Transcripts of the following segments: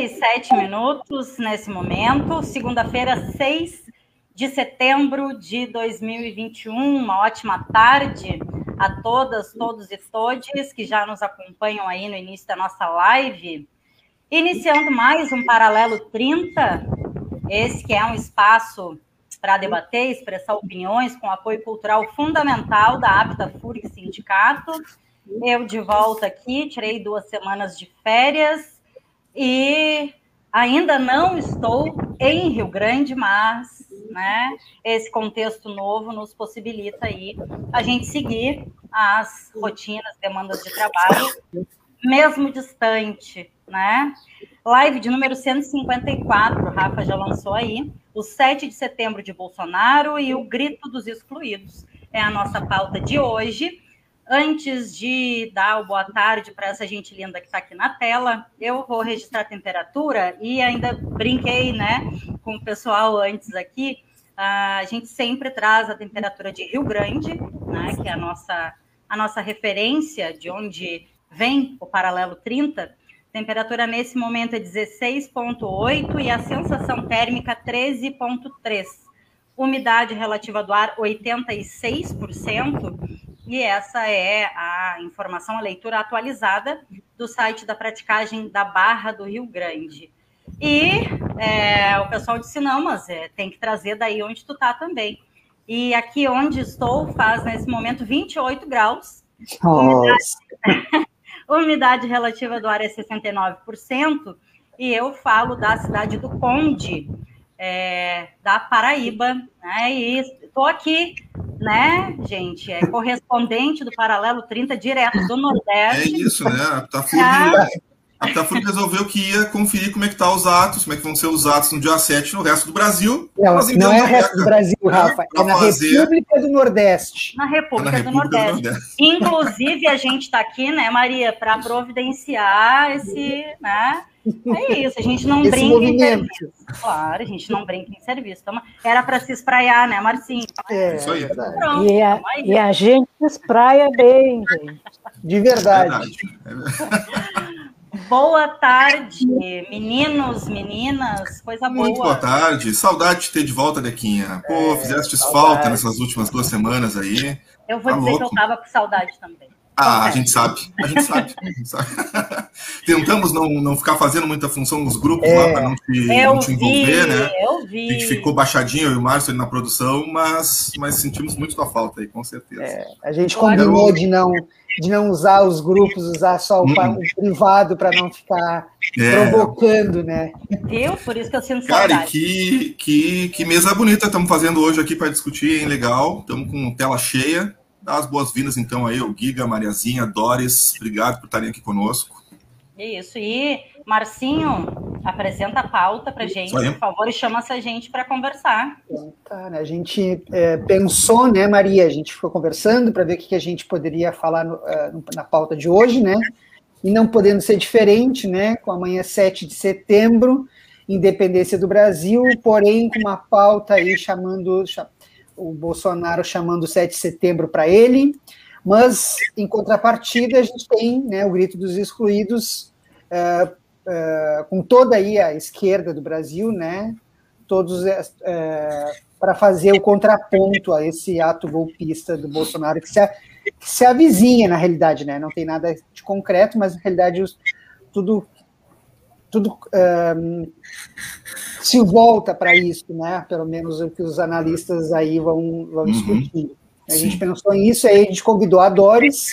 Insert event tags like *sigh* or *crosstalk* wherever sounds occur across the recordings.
37 minutos nesse momento, segunda-feira, 6 de setembro de 2021. Uma ótima tarde a todas, todos e todes que já nos acompanham aí no início da nossa live. Iniciando mais um Paralelo 30, esse que é um espaço para debater, expressar opiniões com apoio cultural fundamental da Apta FURIC Sindicato. Eu de volta aqui, tirei duas semanas de férias e ainda não estou em Rio Grande, mas né, esse contexto novo nos possibilita aí a gente seguir as rotinas, demandas de trabalho, mesmo distante, né? Live de número 154, o Rafa já lançou aí, o 7 de setembro de Bolsonaro e o grito dos excluídos. É a nossa pauta de hoje. Antes de dar o boa tarde para essa gente linda que está aqui na tela, eu vou registrar a temperatura e ainda brinquei né, com o pessoal antes aqui. A gente sempre traz a temperatura de Rio Grande, né, que é a nossa, a nossa referência de onde vem o paralelo 30. Temperatura nesse momento é 16,8 e a sensação térmica 13,3. Umidade relativa do ar 86%. E essa é a informação, a leitura atualizada do site da praticagem da Barra do Rio Grande. E é, o pessoal disse: não, mas é, tem que trazer daí onde tu tá também. E aqui onde estou faz nesse momento 28 graus. Umidade, *laughs* umidade relativa do ar é 69%. E eu falo da cidade do Conde, é, da Paraíba, né? E estou aqui né, gente? É correspondente do Paralelo 30, direto do Nordeste. É isso, né? A Tafur, ah. a resolveu que ia conferir como é que tá os atos, como é que vão ser os atos no dia 7 no resto do Brasil. Não, não é o resto do Brasil, Rafa, é na fazer... República do Nordeste. Na República, na República do, Nordeste. do, Nordeste. Inclusive, a gente está aqui, né, Maria, para providenciar esse, né, é isso, a gente não Esse brinca movimento. em serviço. Claro, a gente não brinca em serviço. Então, era para se espraiar, né, Marcinho? É, isso aí. Pronto, e, a, e a gente espraia bem, gente. De verdade. É verdade. *laughs* Boa tarde, meninos, meninas, coisa boa. Muito boa tarde, saudade de ter de volta, Dequinha. Pô, é, fizeste falta nessas últimas duas semanas aí. Eu vou tá dizer louco. que eu tava com saudade também. Ah, a gente sabe, a gente sabe. A gente sabe. *laughs* Tentamos não, não ficar fazendo muita função nos grupos é, lá para não te, não te envolver, vi, né? Eu vi. A gente ficou baixadinho, eu e o Márcio ali na produção, mas, mas sentimos muito tua falta aí, com certeza. É, a gente combinou de não, de não usar os grupos, usar só o, hum. privado para não ficar é. provocando, né? Eu, por isso que eu sinto Cara, saudade. que, que, que mesa bonita estamos fazendo hoje aqui para discutir, hein? Legal. Estamos com tela cheia. Dá as boas-vindas, então, aí, o Giga, Mariazinha, Doris, obrigado por estarem aqui conosco. Isso, e Marcinho, apresenta a pauta para gente, por favor, e chama essa gente para conversar. Tá, né? A gente é, pensou, né, Maria? A gente ficou conversando para ver o que, que a gente poderia falar no, uh, na pauta de hoje, né? E não podendo ser diferente, né? Com amanhã 7 de setembro, independência do Brasil, porém com uma pauta aí chamando o Bolsonaro chamando o 7 de setembro para ele, mas, em contrapartida, a gente tem né, o grito dos excluídos, uh, uh, com toda aí a esquerda do Brasil, né, todos uh, para fazer o contraponto a esse ato golpista do Bolsonaro, que se, que se avizinha, na realidade, né, não tem nada de concreto, mas, na realidade, tudo tudo um, se volta para isso, né? Pelo menos o que os analistas aí vão, vão uhum. discutir. A gente pensou nisso, aí a gente convidou a Doris,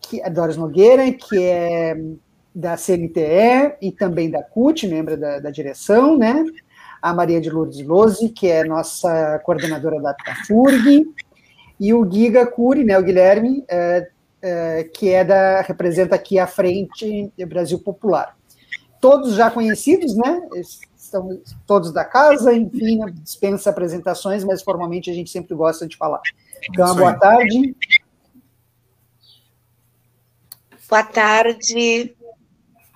que, a Doris Nogueira, que é da CNTE e também da CUT, membro da, da direção, né? A Maria de Lourdes Lose, que é nossa coordenadora da, da FURG, e o Giga Curi, né, o Guilherme, é, é, que é da, representa aqui a Frente Brasil Popular todos já conhecidos, né? Estão todos da casa, enfim, né? dispensa apresentações, mas formalmente a gente sempre gosta de falar. Então, boa tarde. Boa tarde.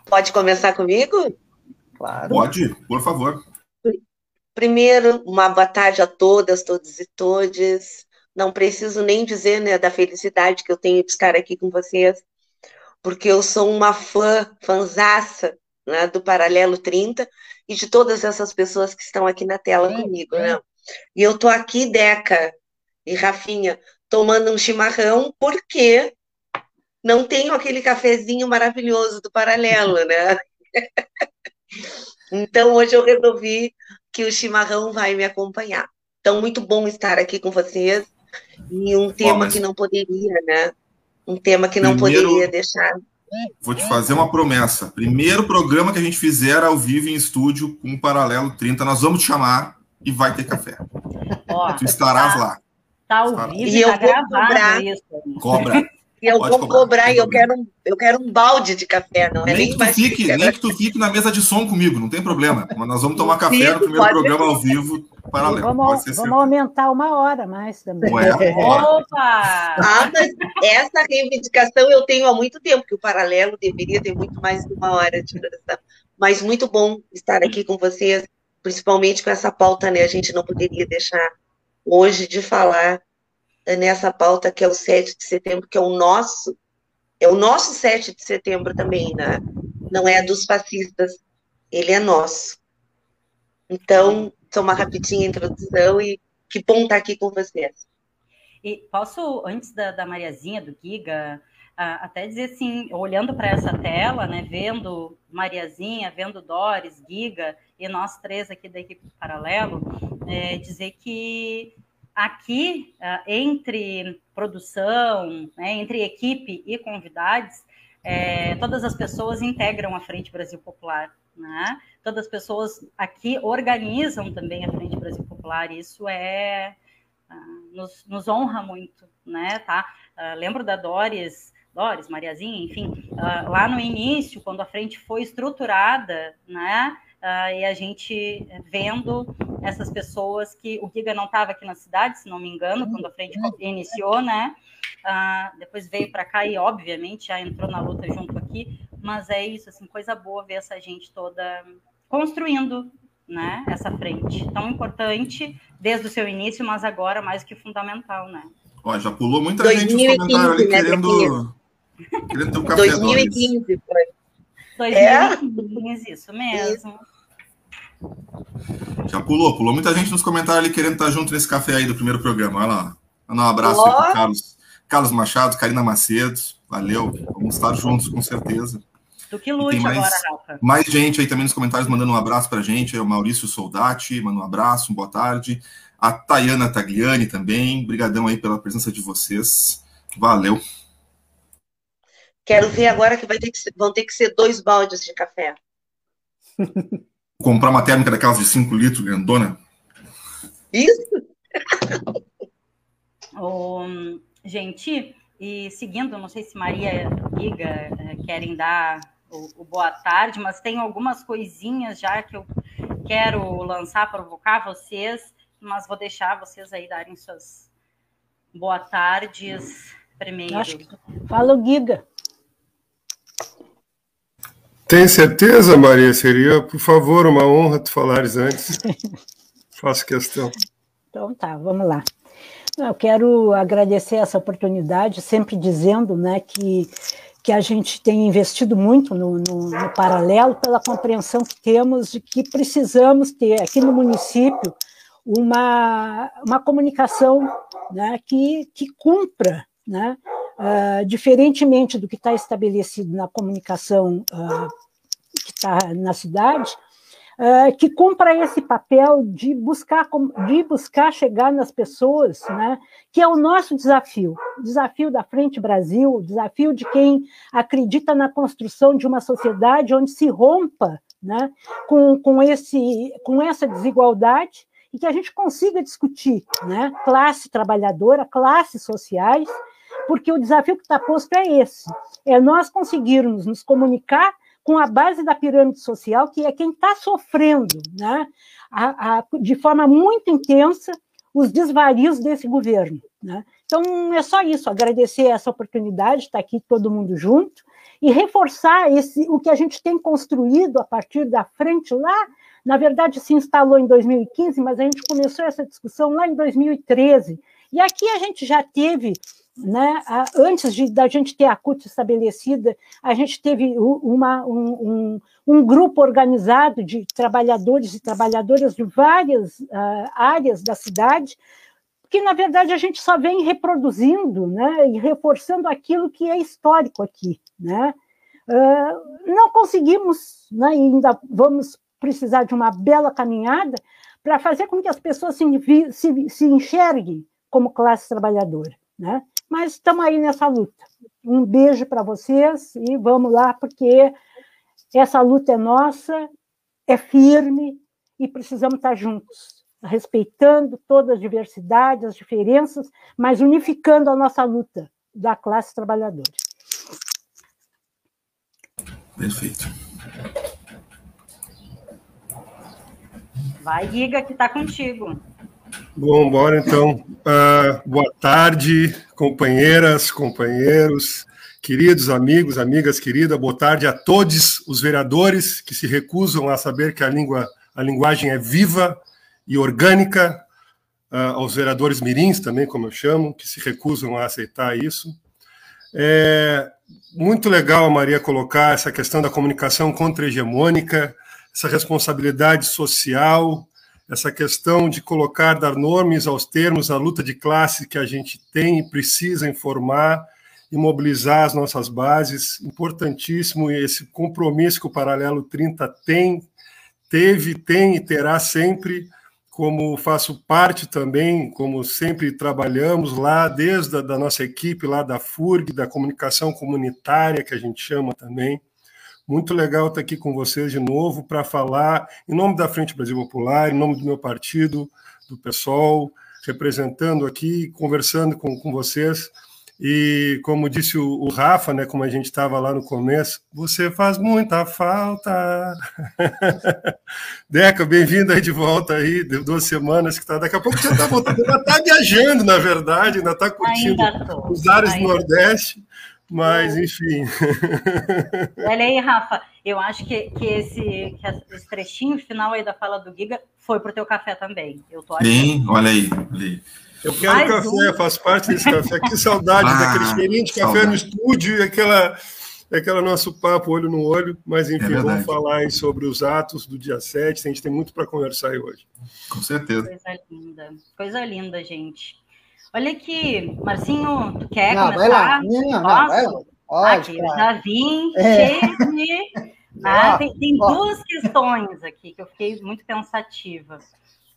Pode começar comigo? Claro. Pode, por favor. Primeiro, uma boa tarde a todas, todos e todes. Não preciso nem dizer né, da felicidade que eu tenho de estar aqui com vocês, porque eu sou uma fã, fanzaça né, do Paralelo 30 e de todas essas pessoas que estão aqui na tela comigo. Né? E eu tô aqui, Deca e Rafinha, tomando um chimarrão, porque não tenho aquele cafezinho maravilhoso do Paralelo, né? *laughs* então, hoje eu resolvi que o chimarrão vai me acompanhar. Então, muito bom estar aqui com vocês. E um tema mas... que não poderia, né? Um tema que não Primeiro... poderia deixar Vou te fazer uma promessa. Primeiro programa que a gente fizer ao vivo em estúdio com um Paralelo 30, nós vamos te chamar e vai ter café. Ó, tu estarás tá, lá. Tá ao vivo e eu tá vou cobrar. Isso. Cobra. E eu Pode vou cobrar, cobrar e eu quero, um, eu quero um balde de café, não é nem, nem que tu fique, Nem que tu fique na mesa de som comigo, não tem problema. Mas nós vamos tomar café no primeiro programa ao vivo paralelo. Vamos, vamos aumentar uma hora mais também. Ué, *laughs* Opa! Ah, essa reivindicação eu tenho há muito tempo, que o paralelo deveria ter muito mais de uma hora de duração. Mas muito bom estar aqui com vocês, principalmente com essa pauta, né? A gente não poderia deixar hoje de falar nessa pauta que é o 7 de setembro, que é o nosso, é o nosso 7 de setembro também, né? Não é dos fascistas, ele é nosso. Então, só uma rapidinha introdução e que bom estar aqui com vocês. E posso, antes da, da Mariazinha, do Giga, até dizer assim, olhando para essa tela, né, vendo Mariazinha, vendo Doris, Giga e nós três aqui da equipe Paralelo, é, dizer que aqui, uh, entre produção, né, entre equipe e convidados, é, todas as pessoas integram a Frente Brasil Popular, né? Todas as pessoas aqui organizam também a Frente Brasil Popular, isso é uh, nos, nos, honra muito, né? Tá? Uh, lembro da Doris, Doris, Mariazinha, enfim, lá no início, quando a frente foi estruturada, né? Uh, e a gente vendo essas pessoas que o Giga não estava aqui na cidade, se não me engano, uhum. quando a frente iniciou, né? Uh, depois veio para cá e, obviamente, já entrou na luta junto aqui, mas é isso, assim, coisa boa ver essa gente toda construindo né, essa frente tão importante desde o seu início, mas agora mais que fundamental, né? Ó, já pulou muita 2015, gente nos comentários ali né, querendo, querendo ter um café 2015 foi. 2015, é? isso mesmo. Já pulou, pulou muita gente nos comentários ali querendo estar junto nesse café aí do primeiro programa. Olha lá. Manda um abraço oh. aí pro Carlos, Carlos Machado, Karina Macedo. Valeu. Vamos estar juntos, com certeza. Tu que lute mais, agora, Rafa. Mais gente aí também nos comentários mandando um abraço pra gente. É o Maurício Soldati, manda um abraço, uma boa tarde. A Tayana Tagliani também. Obrigadão aí pela presença de vocês. Valeu. Quero ver agora que, vai ter que ser, vão ter que ser dois baldes de café. *laughs* Comprar uma térmica daquelas de 5 litros, grandona. Isso! *laughs* oh, gente, e seguindo, não sei se Maria e Giga eh, querem dar o, o, boa tarde, mas tem algumas coisinhas já que eu quero lançar, provocar vocês, mas vou deixar vocês aí darem suas boa tardes primeiro. Fala o Giga. Tem certeza, Maria? Seria, por favor, uma honra tu falares antes. *laughs* Faço questão. Então tá, vamos lá. Eu quero agradecer essa oportunidade, sempre dizendo né, que, que a gente tem investido muito no, no, no paralelo pela compreensão que temos de que precisamos ter aqui no município uma, uma comunicação né, que, que cumpra né, Uh, diferentemente do que está estabelecido na comunicação uh, que está na cidade, uh, que cumpra esse papel de buscar, de buscar chegar nas pessoas, né, que é o nosso desafio, o desafio da Frente Brasil, o desafio de quem acredita na construção de uma sociedade onde se rompa né, com, com, esse, com essa desigualdade e que a gente consiga discutir né, classe trabalhadora, classes sociais, porque o desafio que está posto é esse: é nós conseguirmos nos comunicar com a base da pirâmide social, que é quem está sofrendo, né, a, a, de forma muito intensa, os desvarios desse governo. Né? Então, é só isso, agradecer essa oportunidade, estar tá aqui todo mundo junto, e reforçar esse, o que a gente tem construído a partir da frente lá. Na verdade, se instalou em 2015, mas a gente começou essa discussão lá em 2013. E aqui a gente já teve né? Antes de, da gente ter a CUT estabelecida, a gente teve uma, um, um, um, grupo organizado de trabalhadores e trabalhadoras de várias uh, áreas da cidade, que, na verdade, a gente só vem reproduzindo né? e reforçando aquilo que é histórico aqui. Né? Uh, não conseguimos, né? ainda vamos precisar de uma bela caminhada para fazer com que as pessoas se, se, se enxerguem como classe trabalhadora. Né? Mas estamos aí nessa luta. Um beijo para vocês e vamos lá, porque essa luta é nossa, é firme e precisamos estar juntos, respeitando todas as diversidades, as diferenças, mas unificando a nossa luta da classe trabalhadora. Perfeito. Vai, Giga, que está contigo. Bom, bora então. Uh, boa tarde, companheiras, companheiros, queridos amigos, amigas queridas. Boa tarde a todos os vereadores que se recusam a saber que a língua, a linguagem é viva e orgânica. Uh, aos vereadores mirins também, como eu chamo, que se recusam a aceitar isso. É muito legal, Maria, colocar essa questão da comunicação contra-hegemônica, essa responsabilidade social, essa questão de colocar, dar nomes aos termos, a luta de classe que a gente tem e precisa informar e mobilizar as nossas bases, importantíssimo esse compromisso que o Paralelo 30 tem, teve, tem e terá sempre, como faço parte também, como sempre trabalhamos lá, desde a da nossa equipe lá da FURG, da comunicação comunitária, que a gente chama também, muito legal estar aqui com vocês de novo para falar em nome da Frente Brasil Popular, em nome do meu partido, do PSOL, representando aqui, conversando com, com vocês. E como disse o, o Rafa, né, como a gente estava lá no começo, você faz muita falta. *laughs* Deca, bem-vindo aí de volta aí, de duas semanas que tá. Daqui a pouco já está voltando, ainda está viajando, na verdade, ainda está curtindo os ares do Nordeste. Mas, enfim. *laughs* Olha aí, Rafa, eu acho que, que, esse, que esse trechinho final aí da fala do Giga foi pro teu café também. Eu tô Sim, olha aí, olha aí. Eu quero Mais café, um. faço parte desse café. Que saudade *laughs* ah, daquele cheirinho de café saudade. no estúdio e aquela, aquela nosso papo olho no olho. Mas, enfim, é vamos falar aí sobre os atos do dia 7. A gente tem muito para conversar aí hoje. Com certeza. Coisa linda. Coisa linda, gente. Olha aqui, Marcinho, tu quer não, começar? Vai lá. Não, não, vai lá. Aqui, já vim é. cheio de... *laughs* Ah, tem, tem duas questões aqui que eu fiquei muito pensativa.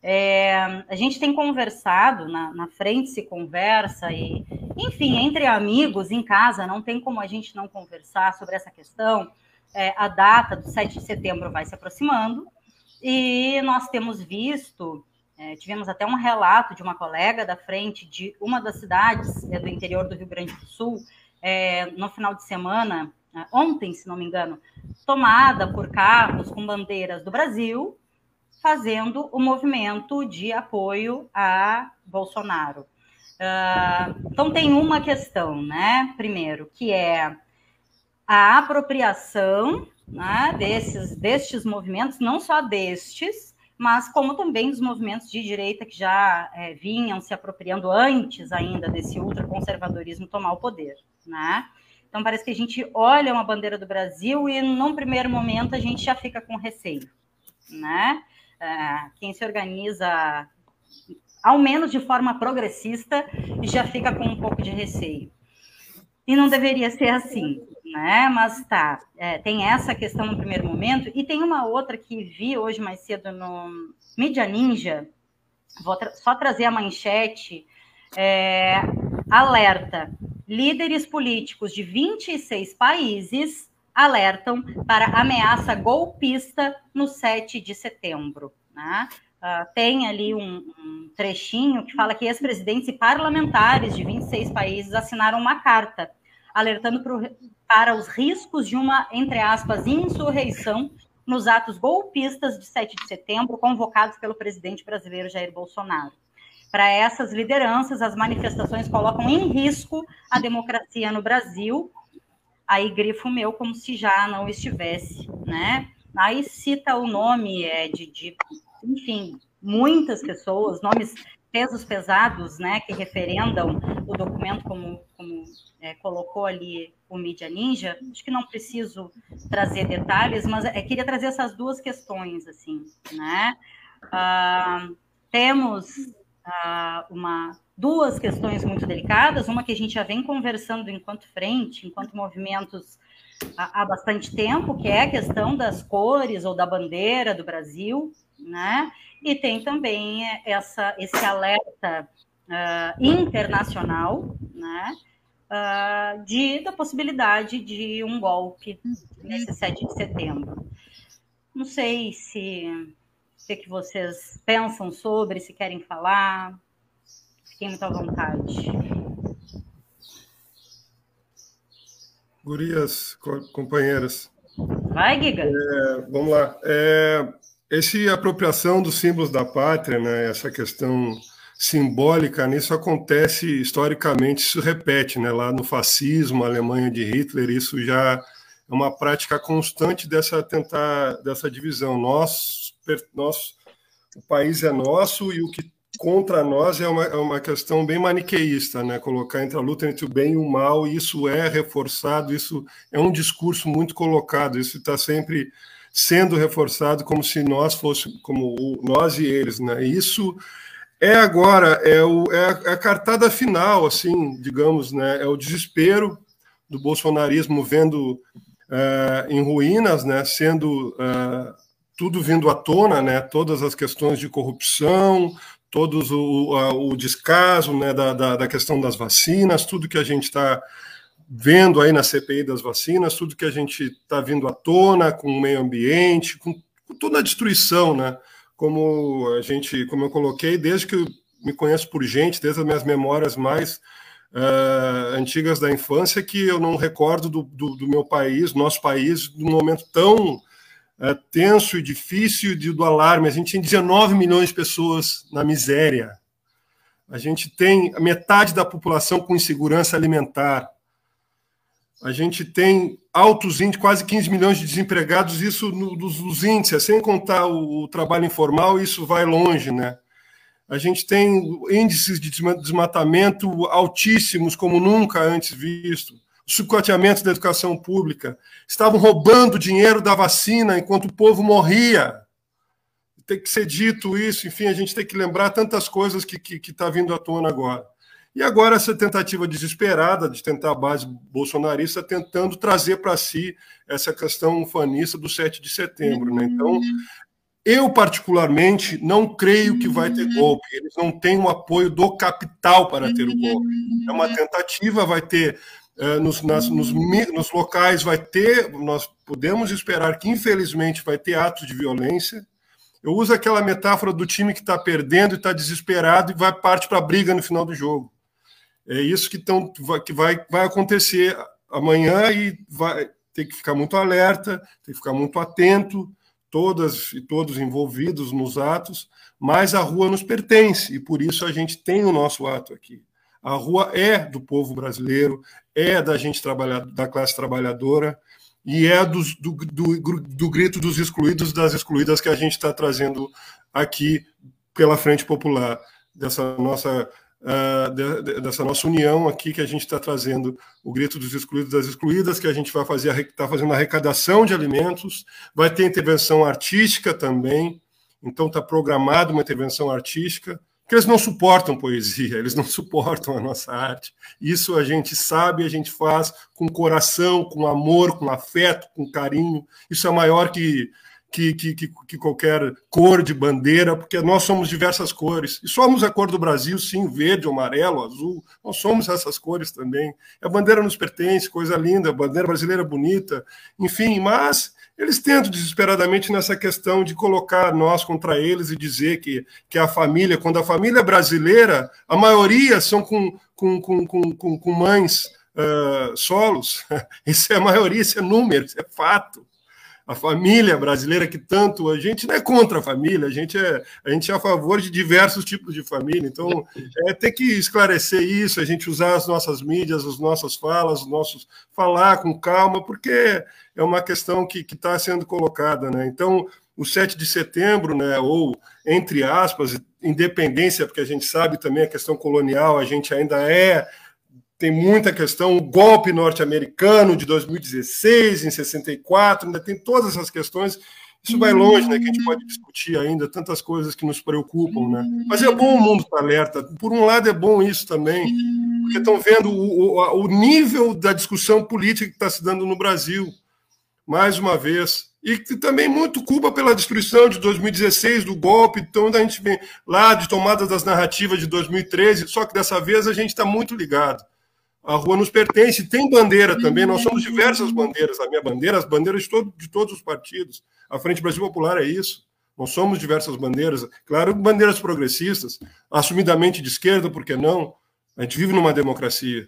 É, a gente tem conversado, na, na, frente se conversa, e, enfim, entre amigos, em casa, não tem como a gente não conversar sobre essa questão. É, a data do 7 de setembro vai se aproximando, e nós temos visto é, tivemos até um relato de uma colega da frente de uma das cidades é, do interior do Rio Grande do Sul, é, no final de semana, é, ontem, se não me engano, tomada por carros com bandeiras do Brasil, fazendo o movimento de apoio a Bolsonaro. Uh, então, tem uma questão, né? Primeiro, que é a apropriação né, desses, destes movimentos, não só destes, mas como também dos movimentos de direita que já é, vinham se apropriando antes ainda desse ultraconservadorismo tomar o poder, né? Então parece que a gente olha uma bandeira do Brasil e num primeiro momento a gente já fica com receio, né? É, quem se organiza, ao menos de forma progressista, já fica com um pouco de receio. E não deveria ser assim, né? Mas tá, é, tem essa questão no primeiro momento, e tem uma outra que vi hoje mais cedo no Mídia Ninja, vou tra só trazer a manchete, é, alerta, líderes políticos de 26 países alertam para ameaça golpista no 7 de setembro, né? Uh, tem ali um, um, trechinho que fala que ex-presidentes e parlamentares de 26 países assinaram uma carta alertando pro, para os riscos de uma, entre aspas, insurreição nos atos golpistas de 7 de setembro convocados pelo presidente brasileiro Jair Bolsonaro. Para essas lideranças, as manifestações colocam em risco a democracia no Brasil, aí grifo meu como se já não estivesse, né? Aí cita o nome é, de, de, enfim, muitas pessoas, nomes pesos pesados, né, que referendam o documento como, como é, colocou ali o Mídia Ninja. Acho que não preciso trazer detalhes, mas é, queria trazer essas duas questões, assim, né? Ah, temos ah, uma duas questões muito delicadas, uma que a gente já vem conversando enquanto frente, enquanto movimentos há, bastante tempo, que é a questão das cores ou da bandeira do Brasil, né? E tem também essa, esse alerta uh, internacional, né? Uh, de, da possibilidade de um golpe nesse 7 de setembro. Não sei se o que, que vocês pensam sobre, se querem falar. Fiquem muito à vontade. Gurias, companheiras. Vai, Giga. É, vamos lá. É, esse apropriação dos símbolos da pátria, né, essa questão simbólica, nisso acontece historicamente, isso repete, né, lá no fascismo, Alemanha de Hitler, isso já é uma prática constante dessa tentar dessa divisão. Nós, nós o país é nosso e o que contra nós é uma, é uma questão bem maniqueísta, né? Colocar entre a luta entre o bem e o mal, isso é reforçado, isso é um discurso muito colocado, isso está sempre sendo reforçado como se nós fosse como nós e eles, né? Isso é agora é, o, é, a, é a cartada final, assim, digamos, né? É o desespero do bolsonarismo vendo uh, em ruínas, né? Sendo uh, tudo vindo à tona, né? Todas as questões de corrupção, todos o, o descaso né, da, da, da, questão das vacinas, tudo que a gente está vendo aí na CPI das vacinas, tudo que a gente está vindo à tona com o meio ambiente, com, toda a destruição, né? Como a gente, como eu coloquei, desde que eu me conheço por gente, desde as minhas memórias mais uh, antigas da infância, que eu não recordo do, do, do meu país, nosso país, num momento tão é, tenso e difícil de, do alarme. A gente tem 19 milhões de pessoas na miséria. A gente tem metade da população com insegurança alimentar. A gente tem altos índices, quase 15 milhões de desempregados, isso no, dos, dos, índices, sem contar o, o, trabalho informal, isso vai longe, né? A gente tem índices de desmatamento altíssimos, como nunca antes visto chicoteamento da educação pública, estavam roubando dinheiro da vacina enquanto o povo morria. Tem que ser dito isso, enfim, a gente tem que lembrar tantas coisas que está tá vindo à tona agora. E agora essa tentativa desesperada de tentar a base bolsonarista tentando trazer para si essa questão fanista do 7 de setembro. Né? Então, eu, particularmente, não creio que vai ter golpe. Eles não têm o apoio do capital para ter o golpe. É uma tentativa, vai ter é, nos, nas, nos, nos, locais vai ter, nós podemos esperar que, infelizmente, vai ter atos de violência. Eu uso aquela metáfora do time que está perdendo e está desesperado e vai parte para a briga no final do jogo. É isso que, tão, que vai, vai acontecer amanhã e vai ter que ficar muito alerta, tem que ficar muito atento, todas e todos envolvidos nos atos, mas a rua nos pertence e por isso a gente tem o nosso ato aqui. A rua é do povo brasileiro, é da gente trabalhar, da classe trabalhadora e é do, do, do, do grito dos excluídos, das excluídas que a gente está trazendo aqui pela Frente Popular, dessa nossa, uh, de, dessa nossa união aqui que a gente está trazendo o grito dos excluídos, das excluídas, que a gente vai fazer, está fazendo arrecadação de alimentos, vai ter intervenção artística também, então está programada uma intervenção artística, porque eles não suportam poesia, eles não *laughs* suportam a nossa arte. Isso a gente sabe, a gente faz com coração, com amor, com afeto, com carinho. Isso é maior que, que, que, que, qualquer cor de bandeira, porque nós somos diversas cores. E somos a cor do Brasil, sim, verde, amarelo, azul. Nós somos essas cores também. A bandeira nos pertence, coisa linda, a bandeira brasileira bonita, enfim, mas eles tentam desesperadamente nessa questão de colocar nós contra eles e dizer que, que a família, quando a família brasileira, a maioria são com, com, com, com, com mães uh, solos. *laughs* Isso é a maioria, isso é número, isso é fato. A família brasileira que tanto a gente não é contra a família, a gente é a gente é a favor de diversos tipos de família. Então é ter que esclarecer isso, a gente usar as nossas mídias, as nossas falas, os nossos falar com calma, porque é uma questão que está sendo colocada, né? Então o 7 de setembro, né, ou entre aspas, independência, porque a gente sabe também a questão colonial, a gente ainda é tem muita questão, o golpe norte-americano de 2016, em 64, ainda tem todas essas questões. Isso vai longe, né? Que a gente pode discutir ainda, tantas coisas que nos preocupam, né? Mas é bom o mundo estar alerta. Por um lado, é bom isso também, porque estão vendo o, o, o nível da discussão política que está se dando no Brasil, mais uma vez. E também muito culpa pela destruição de 2016, do golpe, então a gente vem lá de tomada das narrativas de 2013, só que dessa vez a gente está muito ligado a rua nos pertence, tem bandeira também, nós somos diversas bandeiras, a minha bandeira, as bandeiras de, todo, de todos os partidos. A Frente Brasil Popular é isso. Nós somos diversas bandeiras, claro, bandeiras progressistas, assumidamente de esquerda, por que não? A gente vive numa democracia.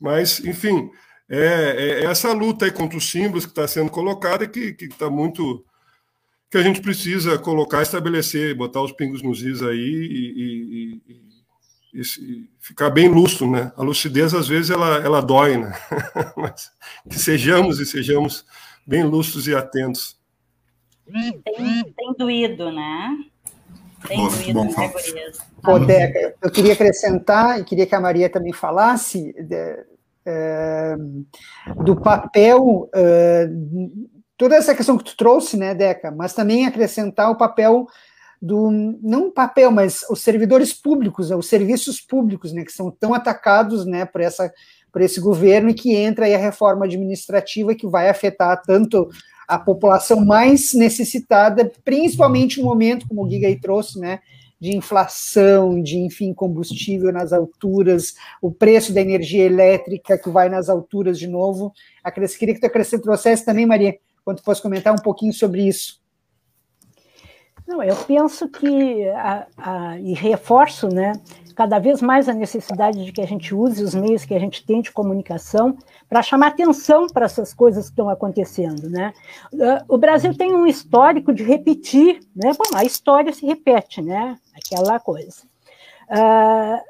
Mas, enfim, é, é essa luta contra os símbolos que está sendo colocada que está muito. que a gente precisa colocar, estabelecer, botar os pingos nos is aí e, e, e e ficar bem lúcido, né? A lucidez às vezes ela, ela dói, né? *laughs* Mas que sejamos e sejamos bem lúcidos e atentos. Tem, tem doído, né? Tem Nossa, doído, bom, né, Deca, eu queria acrescentar e queria que a Maria também falasse de, é, do papel, é, toda essa questão que tu trouxe, né, Deca, mas também acrescentar o papel do não papel, mas os servidores públicos, os serviços públicos, né, que são tão atacados, né, por essa por esse governo e que entra aí a reforma administrativa que vai afetar tanto a população mais necessitada, principalmente no momento, como o Giga aí trouxe, né, de inflação, de, enfim, combustível nas alturas, o preço da energia elétrica que vai nas alturas de novo. Queria que tu acrescentasse também, Maria, quando tu fosse comentar um pouquinho sobre isso. Não, eu penso que, a, a, e reforço, né, cada vez mais a necessidade de que a gente use os meios que a gente tem de comunicação para chamar atenção para essas coisas que estão acontecendo, né? O Brasil tem um histórico de repetir, né? Bom, a história se repete, né? Aquela coisa. Uh,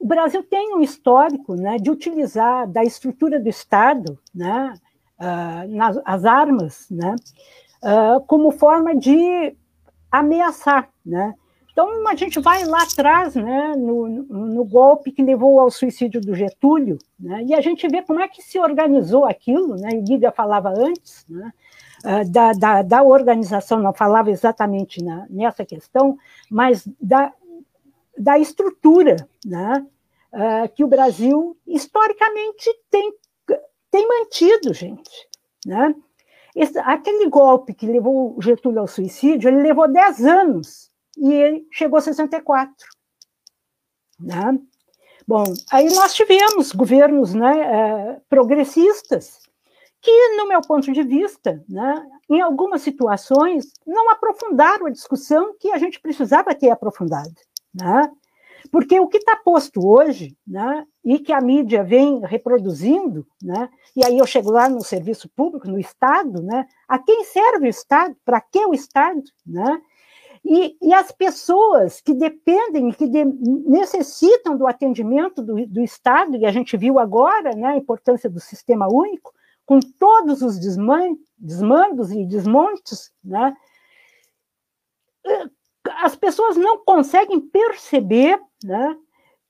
o Brasil tem um histórico, né, de utilizar da estrutura do Estado, né, uh, nas, as armas, né, uh, como forma de ameaçar, né? Então a gente vai lá atrás, né, no, no, golpe que levou ao suicídio do Getúlio, né, e a gente vê como é que se organizou aquilo, né, o Guiga falava antes, né, ah, da, da, da, organização, não falava exatamente na, nessa questão, mas da, da estrutura né, uh, que o Brasil historicamente tem, tem mantido, gente. Né? Esse, aquele golpe que levou Getúlio ao suicídio, ele levou 10 anos e ele chegou a 64. Né? Bom, aí nós tivemos governos né, é, progressistas que, no meu ponto de vista, né, em algumas situações, não aprofundaram a discussão que a gente precisava ter aprofundado. Né? Porque o que está posto hoje, né, e que a mídia vem reproduzindo, né, e aí eu chego lá no serviço público, no Estado, né, a quem serve o Estado? Para que o Estado? Né? E, e, as pessoas que dependem, que de, necessitam do atendimento do, do, Estado, e a gente viu agora né, a importância do sistema único, com todos os desman, desmandos e desmontes, né, as pessoas não conseguem perceber né,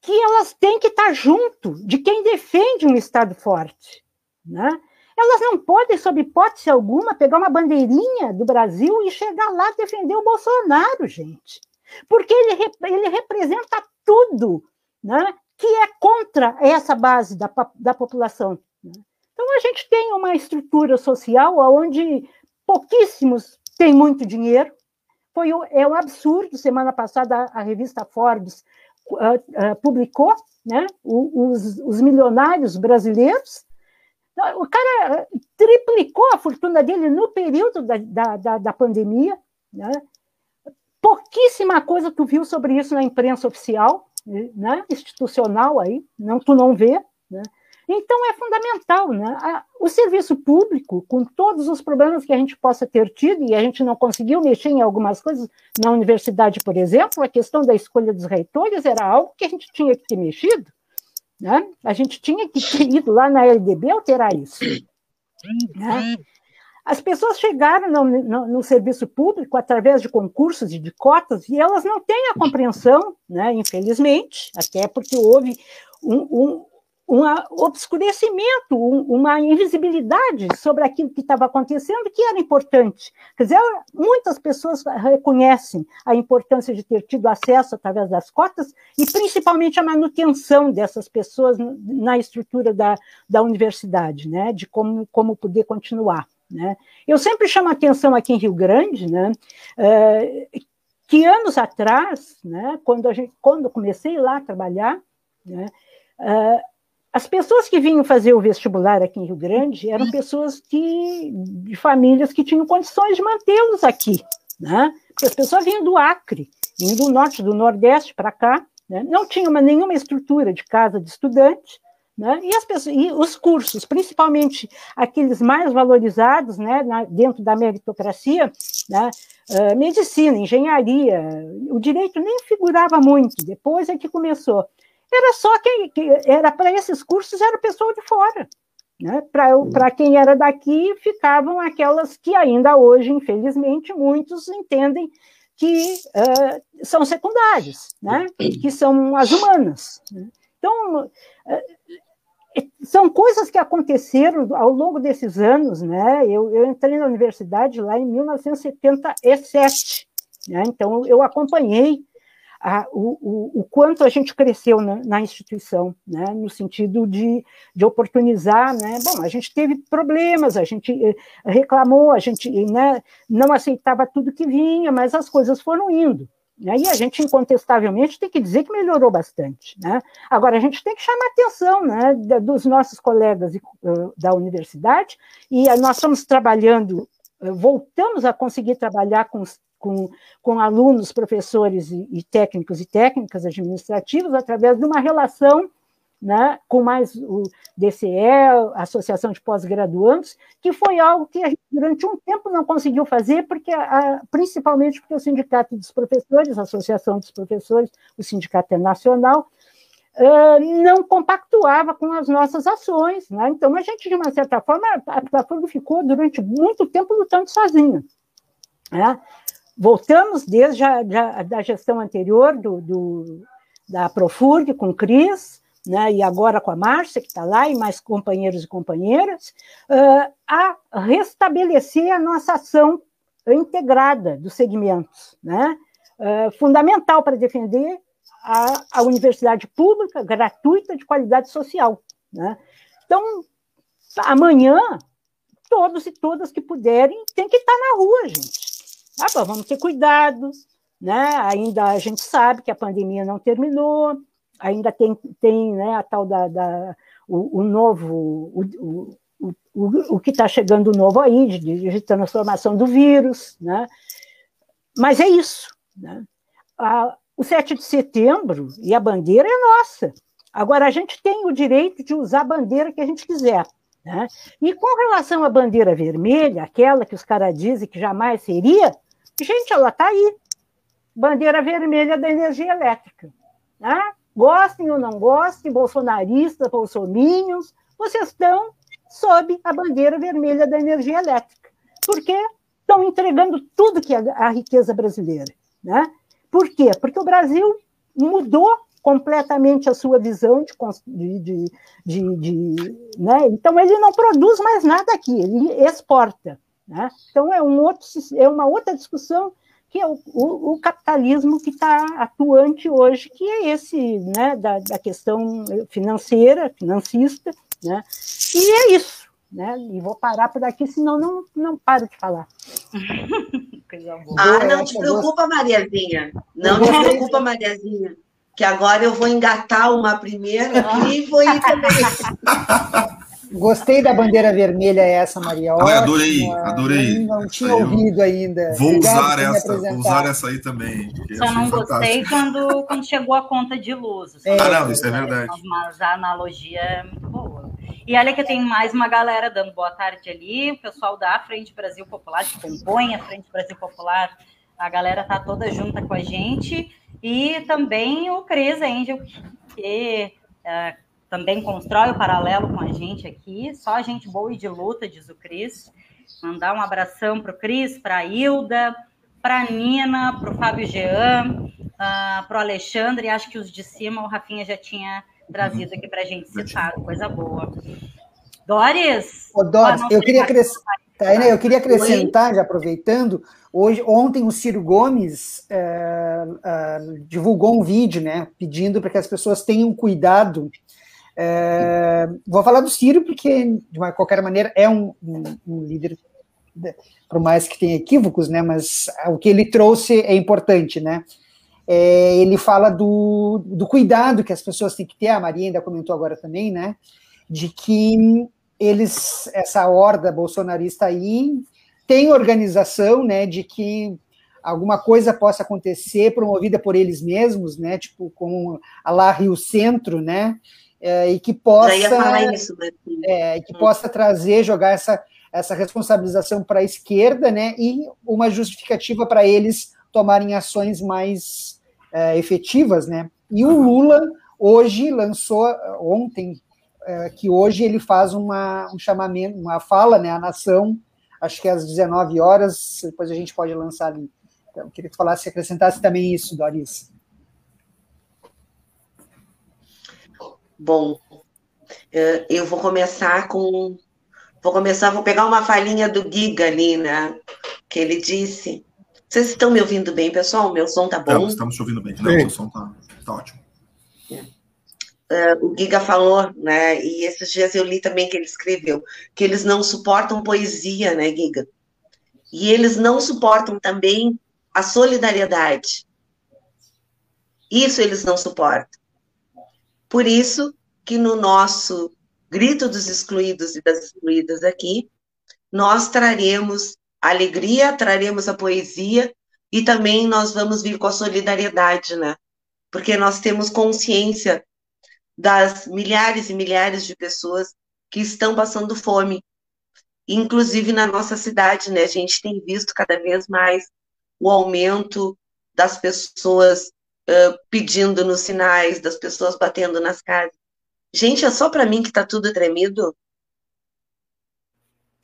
que elas têm que estar junto de quem defende um Estado forte. Né? Elas não podem, sob hipótese alguma, pegar uma bandeirinha do Brasil e chegar lá defender o Bolsonaro, gente. Porque ele, ele representa tudo né, que é contra essa base da, da população. Né? Então, a gente tem uma estrutura social onde pouquíssimos têm muito dinheiro, foi é um absurdo. Semana passada a, revista Forbes uh, publicou, né, os, os milionários brasileiros. Então, o cara triplicou a fortuna dele no período da, da, da, da pandemia. Né? Pouquíssima coisa tu viu sobre isso na imprensa oficial, né, institucional aí, não tu não vê, né? Então é fundamental, né? o serviço público, com todos os problemas que a gente possa ter tido, e a gente não conseguiu mexer em algumas coisas, na universidade, por exemplo, a questão da escolha dos reitores era algo que a gente tinha que ter mexido, né? a gente tinha que ter ido lá na LDB alterar isso. Né? As pessoas chegaram no, no, no, serviço público através de concursos e de cotas e elas não têm a compreensão, né, infelizmente, até porque houve um, um, um obscurecimento, uma invisibilidade sobre aquilo que estava acontecendo, que era importante. Quer dizer, muitas pessoas reconhecem a importância de ter tido acesso através das cotas e principalmente a manutenção dessas pessoas na estrutura da, da universidade, né, de como, como poder continuar. Né. Eu sempre chamo a atenção aqui em Rio Grande, né, é, que anos atrás, né, quando, a gente, quando comecei lá a trabalhar, né, é, as pessoas que vinham fazer o vestibular aqui em Rio Grande eram pessoas que, de famílias que tinham condições de mantê-los aqui, né? Porque as pessoas vinham do Acre, vinham do norte, do nordeste para cá, né? não tinham uma, nenhuma estrutura de casa de estudante, né? E, as pessoas, e os cursos, principalmente aqueles mais valorizados, né, na, dentro da meritocracia, né, uh, medicina, engenharia, o direito nem figurava muito, depois é que começou era só quem, que era para esses cursos era pessoa de fora. Né? Para quem era daqui, ficavam aquelas que ainda hoje, infelizmente, muitos entendem que uh, são secundárias, né? que são as humanas. Né? Então, uh, são coisas que aconteceram ao longo desses anos. Né? Eu, eu entrei na universidade lá em 1977, né? então eu acompanhei a, o, o, o, quanto a gente cresceu na, na, instituição, né, no sentido de, de oportunizar, né, bom, a gente teve problemas, a gente eh, reclamou, a gente né, não aceitava tudo que vinha, mas as coisas foram indo, né, e a gente, incontestavelmente, tem que dizer que melhorou bastante. Né? Agora, a gente tem que chamar a atenção né, dos nossos colegas da universidade, e nós estamos trabalhando, eh, voltamos a conseguir trabalhar com os com, com alunos, professores e, e, técnicos e técnicas administrativas através de uma relação né, com mais o DCE, Associação de Pós-Graduandos, que foi algo que a gente, durante um tempo não conseguiu fazer, porque a, principalmente porque o Sindicato dos Professores, a Associação dos Professores, o Sindicato é nacional, uh, não compactuava com as nossas ações. Né? Então, a gente, de uma certa forma, a, a ficou durante muito tempo lutando sozinha. Né? Voltamos desde a da, da gestão anterior do, do, da Profurg com Cris, né, e agora com a Márcia, que está lá, e mais companheiros e companheiras, uh, a restabelecer a nossa ação integrada dos segmentos, né, uh, fundamental para defender a, a, universidade pública, gratuita, de qualidade social. Né. Então, amanhã, todos e todas que puderem, tem que estar na rua, gente ah, bom, vamos ter cuidado, né? Ainda a gente sabe que a pandemia não terminou, ainda tem, tem né, a tal da, da o, o novo, o, o, o, o que está chegando novo aí, de, de transformação do vírus, né? Mas é isso, né? O 7 de setembro e a bandeira é nossa. Agora, a gente tem o direito de usar a bandeira que a gente quiser. Né? E com relação à bandeira vermelha, aquela que os caras dizem que jamais seria, Gente, ela está aí. Bandeira vermelha da energia elétrica. Né? Gostem ou não gostem, bolsonaristas, bolsominhos, vocês estão sob a bandeira vermelha da energia elétrica. Porque estão entregando tudo que é a riqueza brasileira. Né? Por quê? Porque o Brasil mudou completamente a sua visão de, de, de, de né? então ele não produz mais nada aqui, ele exporta. Né? Então, é, um outro, é uma outra discussão que é o, o, o capitalismo que está atuante hoje, que é esse né, da, da questão financeira, financista, né? e é isso. Né? E vou parar por aqui, senão não, não paro de falar. *laughs* ah, não te preocupa, Mariazinha. Não te preocupa, Mariazinha. Que agora eu vou engatar uma primeira *laughs* aqui e vou ir também. *laughs* Gostei da bandeira vermelha essa, Maria. Ai, adorei, adorei. Não, não tinha ouvido ainda. Vou usar essa, vou usar essa aí também. Só não gostei quando, quando chegou a conta de luz. É, ah, não, isso é verdade. Mas a analogia é muito boa. E olha que tem mais uma galera dando boa tarde ali, o pessoal da Frente Brasil Popular, que compõe a Frente Brasil Popular, a galera tá toda junta com a gente, e também o Cris Angel, que é, também constrói o paralelo com a gente aqui, só gente boa e de luta, diz o Cris. Mandar um abração para o Cris, para a Hilda, para a Nina, para o Fábio Jean, uh, para o Alexandre, acho que os de cima o Rafinha já tinha trazido aqui para a gente citar, coisa boa. Doris? Ô, Doris, eu queria, tá, né, eu queria acrescentar, já aproveitando, hoje, ontem o Ciro Gomes é, é, divulgou um vídeo, né, pedindo para que as pessoas tenham cuidado. É, vou falar do Ciro porque, de uma, qualquer maneira, é um, um, um líder, né, por mais que tenha equívocos, né, mas o que ele trouxe é importante, né, é, ele fala do, do cuidado que as pessoas têm que ter, a Maria ainda comentou agora também, né? De que eles, essa horda bolsonarista aí, tem organização, né? De que alguma coisa possa acontecer promovida por eles mesmos, né? Tipo, com a lá Rio Centro, né? É, e que possa. Isso, é, que possa trazer, jogar essa, essa responsabilização para a esquerda, né? E uma justificativa para eles tomarem ações mais é, efetivas, né? E o Lula hoje lançou, ontem, é, que hoje ele faz uma, um chamamento, uma fala, né, à nação, acho que às 19 horas, depois a gente pode lançar ali. Então, queria que falasse, acrescentasse também isso, Doris. Bom, é, eu vou começar com. Vou começar, vou pegar uma falinha do Giga ali, né? Que ele disse vocês estão me ouvindo bem, pessoal? Meu som tá bom? Não, estamos te ouvindo bem. Não, o som tá, tá ótimo. Uh, o Giga falou, né? E esses dias eu li também que ele escreveu que eles não suportam poesia, né, Giga? E eles não suportam também a solidariedade. Isso eles não suportam. Por isso que no nosso grito dos excluídos e das excluídas aqui, nós traremos alegria, traremos a poesia e também nós vamos vir com a solidariedade, né? Porque nós temos consciência das milhares e milhares de pessoas que estão passando fome, inclusive na nossa cidade, né? A gente tem visto cada vez mais o aumento das pessoas uh, pedindo nos sinais, das pessoas batendo nas casas. Gente, é só para mim que está tudo tremido?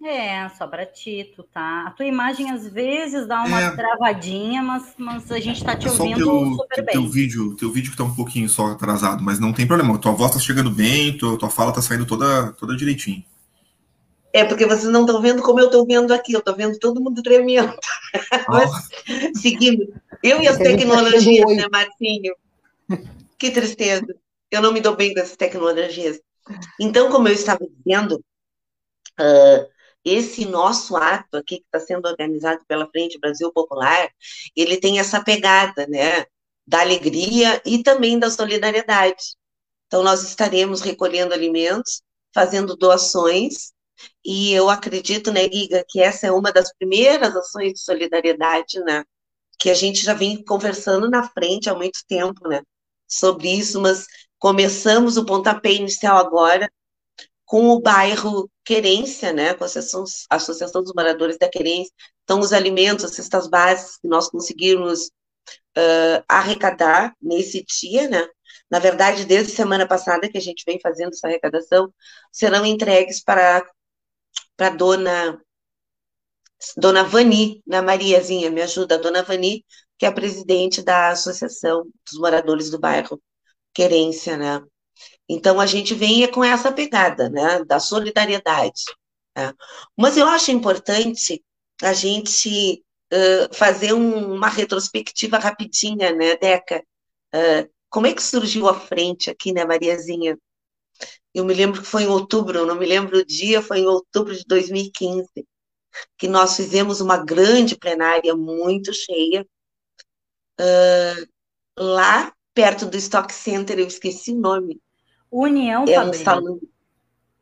É, só para Tito, tá? A tua imagem às vezes dá uma é. travadinha, mas, mas a gente está te é ouvindo teu, super bem. Teu vídeo, teu vídeo que tá um pouquinho só atrasado, mas não tem problema. Tua voz tá chegando bem, tua, tua fala tá saindo toda, toda direitinho. É porque vocês não estão vendo como eu estou vendo aqui, eu estou vendo todo mundo tremendo. mas, seguindo, eu e as tecnologias, né, Marcinho? Que tristeza. Eu não me dou bem com essas tecnologias. Então, como eu estava dizendo, uh, esse nosso ato aqui que está sendo organizado pela Frente Brasil Popular, ele tem essa pegada, né, da alegria e também da solidariedade. Então, nós estaremos recolhendo alimentos, fazendo doações, e eu acredito, né, Giga, que essa é uma das primeiras ações de solidariedade, né, que a gente já vem conversando na frente há muito tempo, né, sobre isso, mas começamos o pontapé inicial agora, com o bairro Querência, né, com a Associação, Associação dos Moradores da Querência. Então, os alimentos, as cestas básicas que nós conseguimos uh, arrecadar nesse dia, né, na verdade, desde semana passada que a gente vem fazendo essa arrecadação, serão entregues para para dona Dona Vani, na Mariazinha, me ajuda, Dona Vani, que é a presidente da Associação dos Moradores do Bairro Querência, né? Então, a gente vem com essa pegada, né, da solidariedade. Né? Mas eu acho importante a gente uh, fazer um, uma retrospectiva rapidinha, né, Deca? Uh, como é que surgiu a frente aqui, né, Mariazinha? Eu me lembro que foi em outubro, não me lembro o dia, foi em outubro de 2015, que nós fizemos uma grande plenária muito cheia, uh, lá perto do Stock Center, eu esqueci o nome, União é Fabril. Um salão...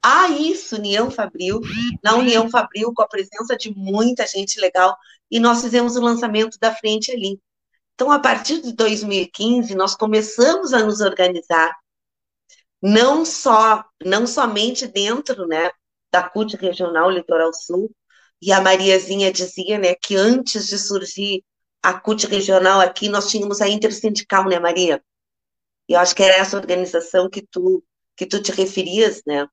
Ah, isso, União Fabril. Na União Fabril, com a presença de muita gente legal, e nós fizemos o lançamento da frente ali. Então, a partir de 2015, nós começamos a nos organizar não só, não somente dentro, né, da CUT Regional Litoral Sul, e a Mariazinha dizia, né, que antes de surgir a CUT Regional aqui, nós tínhamos a Intersindical, né, Maria? E eu acho que era essa organização que tu, que tu te referias, né?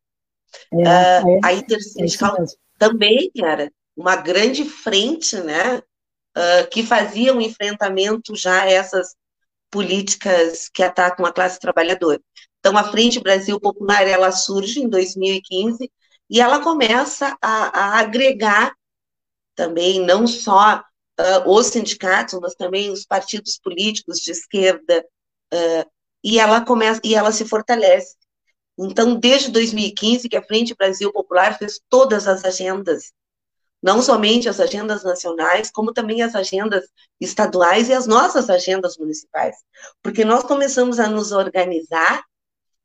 É, uh, é, a Intersindical é também era uma grande frente, né, uh, que fazia um enfrentamento já a essas políticas que atacam a classe trabalhadora. Então, a Frente Brasil Popular, ela surge em 2015 e ela começa a, a agregar também, não só uh, os sindicatos, mas também os partidos políticos de esquerda, uh, e ela começa, e ela se fortalece. Então, desde 2015, que a Frente Brasil Popular fez todas as agendas, não somente as agendas nacionais, como também as agendas estaduais e as nossas agendas municipais, porque nós começamos a nos organizar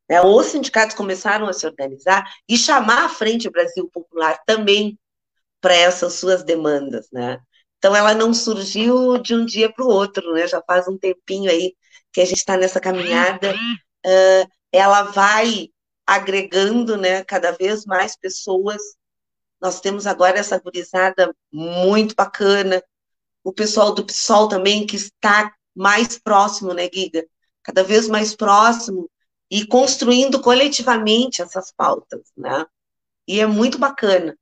né? Os sindicatos começaram a se organizar e chamar a Frente Brasil Popular também para essas suas demandas, né? Então ela não surgiu de um dia para o outro, né? Já faz um tempinho aí que a gente está nessa caminhada. Uh, ela vai agregando, né? Cada vez mais pessoas. Nós temos agora essa gurizada muito bacana. O pessoal do PSOL também que está mais próximo, né, Giga? Cada vez mais próximo e construindo coletivamente essas pautas, né? E é muito bacana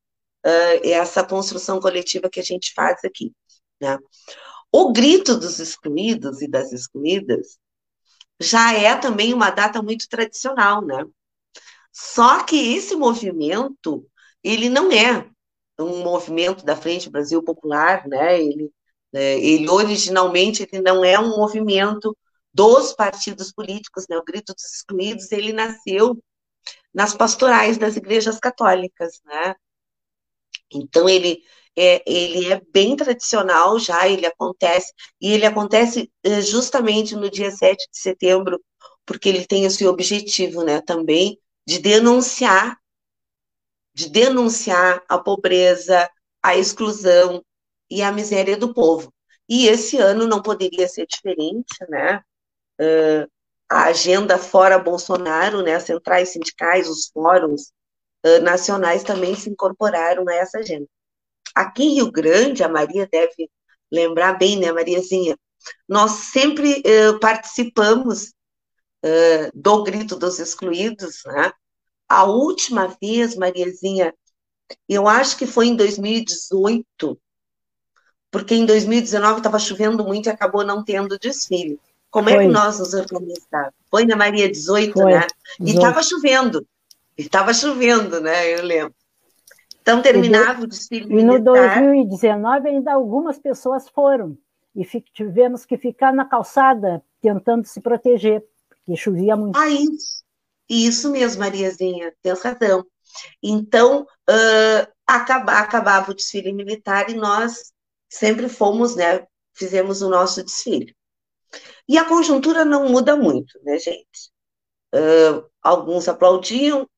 uh, essa construção coletiva que a gente faz aqui, né? O grito dos excluídos e das excluídas já é também uma data muito tradicional, né? Só que esse movimento, ele não é um movimento da Frente Brasil Popular, né? Ele, é, ele originalmente ele não é um movimento dos partidos políticos, né? O Grito dos Excluídos, ele nasceu nas pastorais das igrejas católicas, né? Então ele é, ele é bem tradicional já, ele acontece, e ele acontece eh, justamente no dia 7 de setembro, porque ele tem esse objetivo, né, também, de denunciar, de denunciar a pobreza, a exclusão e a miséria do povo. E esse ano não poderia ser diferente, né? Uh, a agenda fora Bolsonaro, né, as centrais sindicais, os fóruns uh, nacionais também se incorporaram a essa agenda. Aqui em Rio Grande, a Maria deve lembrar bem, né, Mariazinha? Nós sempre uh, participamos do Grito dos Excluídos, né? A última vez, Mariazinha, eu acho que foi em 2018, porque em 2019 estava chovendo muito e acabou não tendo desfile. Como Foi. é que nós nos organizávamos? Foi na Maria 18, Foi. né? E estava chovendo. Estava chovendo, né? Eu lembro. Então terminava o desfile E no 2019 ainda algumas pessoas foram e tivemos que ficar na calçada tentando se proteger, porque chovia muito. Ah, isso. Isso mesmo, Mariazinha, tem razão. Então, uh, acaba, acabava o desfile militar e nós sempre fomos, né? Fizemos o nosso desfile. E a conjuntura não muda muito, né, gente? Uh, alguns aplaudiam,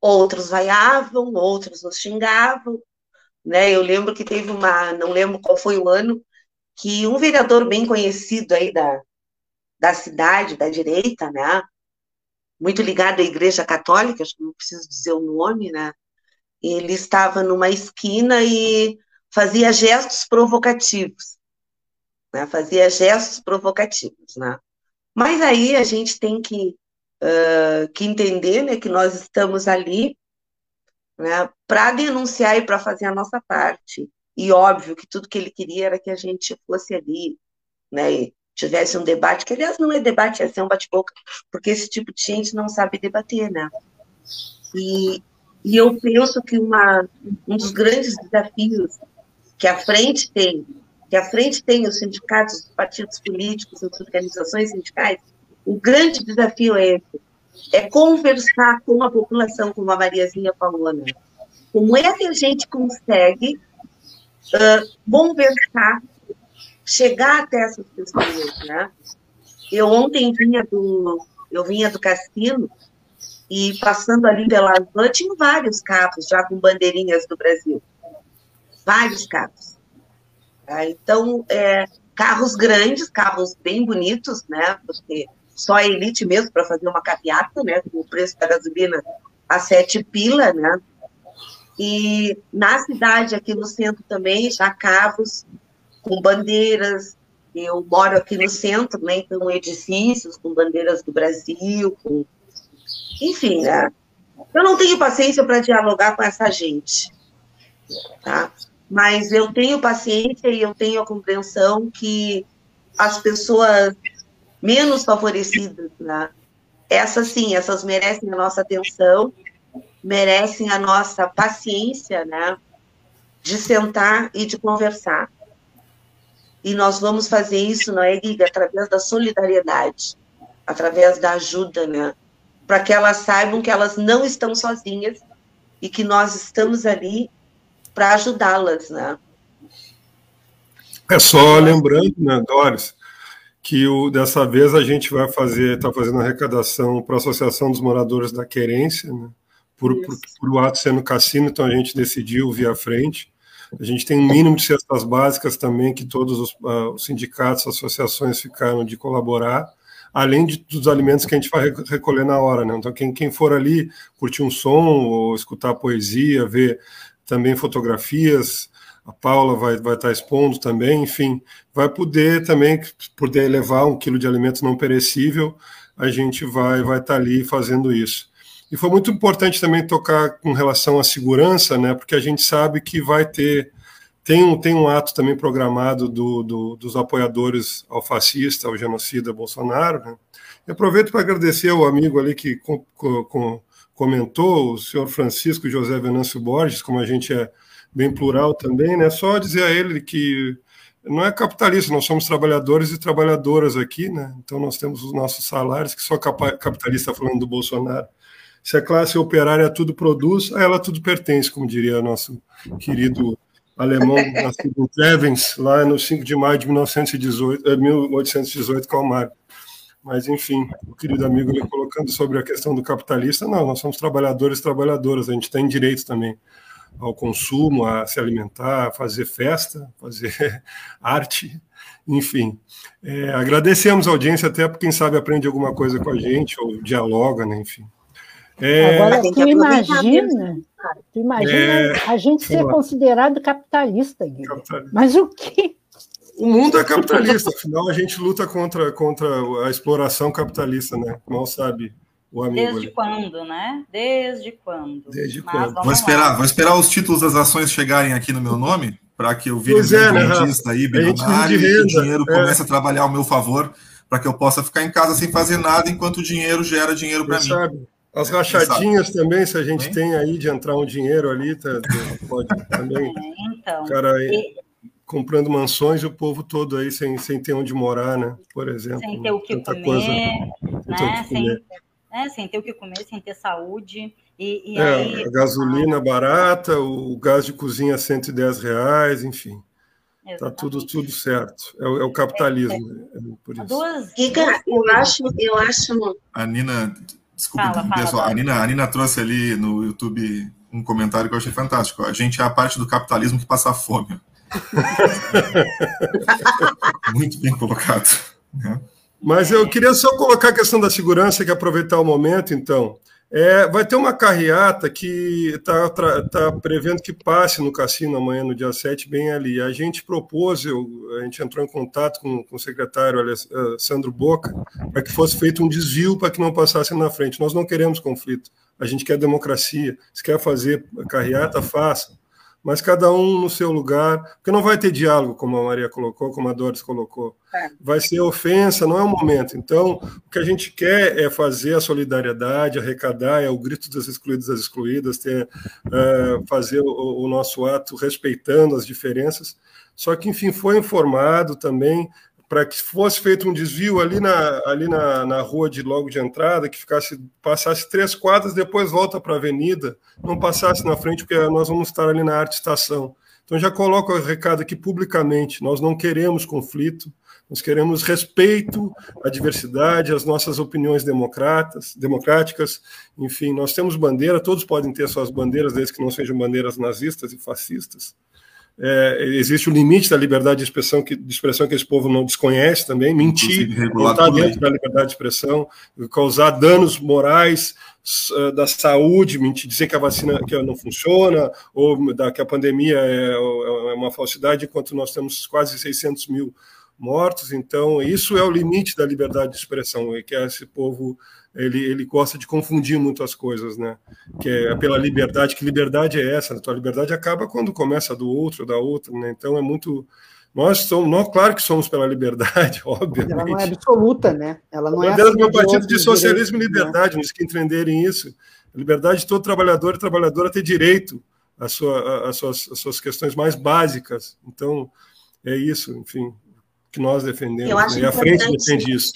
outros vaiavam, outros nos xingavam, né? Eu lembro que teve uma, não lembro qual foi o ano, que um vereador bem conhecido aí da, da cidade, da direita, né? Muito ligado à Igreja Católica, acho que não preciso dizer o nome, né? Ele estava numa esquina e fazia gestos provocativos né? fazia gestos provocativos. Né? Mas aí a gente tem que, uh, que entender né, que nós estamos ali né, para denunciar e para fazer a nossa parte. E óbvio que tudo que ele queria era que a gente fosse ali, né, e tivesse um debate, que aliás não é debate, é ser um bate-boca, porque esse tipo de gente não sabe debater, né? E, e eu penso que uma, um dos grandes desafios que a frente tem que à frente tem os sindicatos, os partidos políticos, as organizações sindicais, o grande desafio é esse, é conversar com a população, como a Mariazinha falou, né? Como é que a gente consegue uh, conversar, chegar até essas pessoas, né? Eu ontem vinha do, eu vinha do cassino e passando ali pela rua, tinha vários carros já com bandeirinhas do Brasil. Vários carros. Tá? Então, é, carros grandes, carros bem bonitos, né? Porque só a elite mesmo para fazer uma carreata, né? Com o preço da gasolina a sete pila, né? E na cidade, aqui no centro também, já carros com bandeiras. Eu moro aqui no centro, né? Então, edifícios com bandeiras do Brasil, com... enfim, né? Eu não tenho paciência para dialogar com essa gente, tá? Mas eu tenho paciência e eu tenho a compreensão que as pessoas menos favorecidas, né? Essas sim, essas merecem a nossa atenção, merecem a nossa paciência, né? De sentar e de conversar. E nós vamos fazer isso, não é, Guiga? Através da solidariedade, através da ajuda, né? Para que elas saibam que elas não estão sozinhas e que nós estamos ali para ajudá-las, né? É só lembrando, né, Doris, que o, dessa vez a gente vai fazer, está fazendo arrecadação para a Associação dos Moradores da Querência, né? por, por, por, o ato sendo cassino, então a gente decidiu via frente. A gente tem um mínimo de cestas básicas também, que todos os, uh, os sindicatos, associações ficaram de colaborar, além de, dos alimentos que a gente vai recolher na hora. Né? Então, quem, quem for ali curtir um som, ou escutar poesia, ver também fotografias, a Paula vai, vai estar expondo também, enfim, vai poder também, poder levar um quilo de alimento não perecível, a gente vai, vai estar ali fazendo isso. E foi muito importante também tocar com relação à segurança, né, porque a gente sabe que vai ter, tem um, tem um ato também programado do, do dos apoiadores ao fascista, ao genocida Bolsonaro, né, e aproveito para agradecer ao amigo ali que com, com, comentou, o senhor Francisco José Venâncio Borges, como a gente é bem plural também, né? Só dizer a ele que não é capitalista, nós somos trabalhadores e trabalhadoras aqui, né? Então nós temos os nossos salários, que só capitalista falando do Bolsonaro. Se a classe operária tudo produz, a ela tudo pertence, como diria nosso querido alemão *laughs* nascido em Trevens, lá no 5 de maio de 1918, 1818, Karl Marx. Mas, enfim, o querido amigo ele colocando sobre a questão do capitalista, não, nós somos trabalhadores e trabalhadoras, a gente tem direito também ao consumo, a se alimentar, a fazer festa, *laughs* fazer arte, enfim. É, agradecemos a audiência, até porque quem sabe aprende alguma coisa com a gente, ou dialoga, né, enfim. É, Agora, tu imagina, tu imagina é, a gente ser considerado capitalista, Guilherme. Capitalista. Mas o quê? O mundo é capitalista, *laughs* afinal a gente luta contra, contra a exploração capitalista, né? Mal sabe o amigo. Desde ali. quando, né? Desde quando? Desde Mas quando? Vou esperar, vou esperar os títulos das ações chegarem aqui no meu nome, para que eu vire é, né, aí, bilionário, e o dinheiro é. comece a trabalhar ao meu favor, para que eu possa ficar em casa sem fazer nada, enquanto o dinheiro gera dinheiro para mim. Sabe. As rachadinhas também, se a gente tem aí de entrar um dinheiro ali, tá, pode *laughs* também. É, então, cara, aí, comprando mansões e o povo todo aí sem, sem ter onde morar, né? Por exemplo. Sem ter o que comer, coisa, né? Sem, né? sem ter o que comer, sem ter saúde. E, e é, aí... a gasolina barata, o gás de cozinha 110 reais, enfim. Está tudo, tudo certo. É, o, é o capitalismo. É, é, por isso. Duas, Giga, eu acho, eu acho. A Nina, desculpa, fala, fala, pessoal. A Nina, a Nina trouxe ali no YouTube um comentário que eu achei fantástico. A gente é a parte do capitalismo que passa fome. *laughs* Muito bem colocado. Né? Mas eu queria só colocar a questão da segurança, que aproveitar o momento, então. É, vai ter uma carreata que está tá prevendo que passe no cassino amanhã, no dia 7, bem ali. A gente propôs, eu, a gente entrou em contato com, com o secretário Alessandro Boca, para que fosse feito um desvio para que não passasse na frente. Nós não queremos conflito, a gente quer democracia. Se quer fazer carreata, faça mas cada um no seu lugar, porque não vai ter diálogo, como a Maria colocou, como a Doris colocou. É. Vai ser ofensa, não é o momento. Então, o que a gente quer é fazer a solidariedade, arrecadar, é o grito das excluídas das excluídas, ter, é, fazer o, o nosso ato respeitando as diferenças. Só que, enfim, foi informado também para que fosse feito um desvio ali na, ali na, na rua de logo de entrada, que ficasse passasse três quadras, depois volta para a avenida, não passasse na frente, porque nós vamos estar ali na arte estação. Então já coloco o recado aqui publicamente: nós não queremos conflito, nós queremos respeito à diversidade, às nossas opiniões democratas, democráticas. Enfim, nós temos bandeira, todos podem ter suas bandeiras, desde que não sejam bandeiras nazistas e fascistas. É, existe o limite da liberdade de expressão, que, de expressão que esse povo não desconhece também, mentir, está dentro da liberdade de expressão, causar danos morais uh, da saúde, mentir, dizer que a vacina que não funciona, ou da, que a pandemia é, é uma falsidade, enquanto nós temos quase 600 mil mortos. Então, isso é o limite da liberdade de expressão, que é esse povo ele, ele gosta de confundir muito as coisas, né? Que é pela liberdade, que liberdade é essa? A tua liberdade acaba quando começa do outro, da outra, né? Então é muito. Nós somos, nós, claro que somos pela liberdade, *laughs* obviamente. Ela não é absoluta, né? Ela não é. Assim meu partido de socialismo e liberdade, né? nos que entenderem isso. A liberdade de todo trabalhador e trabalhadora ter direito às, sua, suas, às suas questões mais básicas. Então, é isso, enfim, que nós defendemos. Né? E a frente defende isso.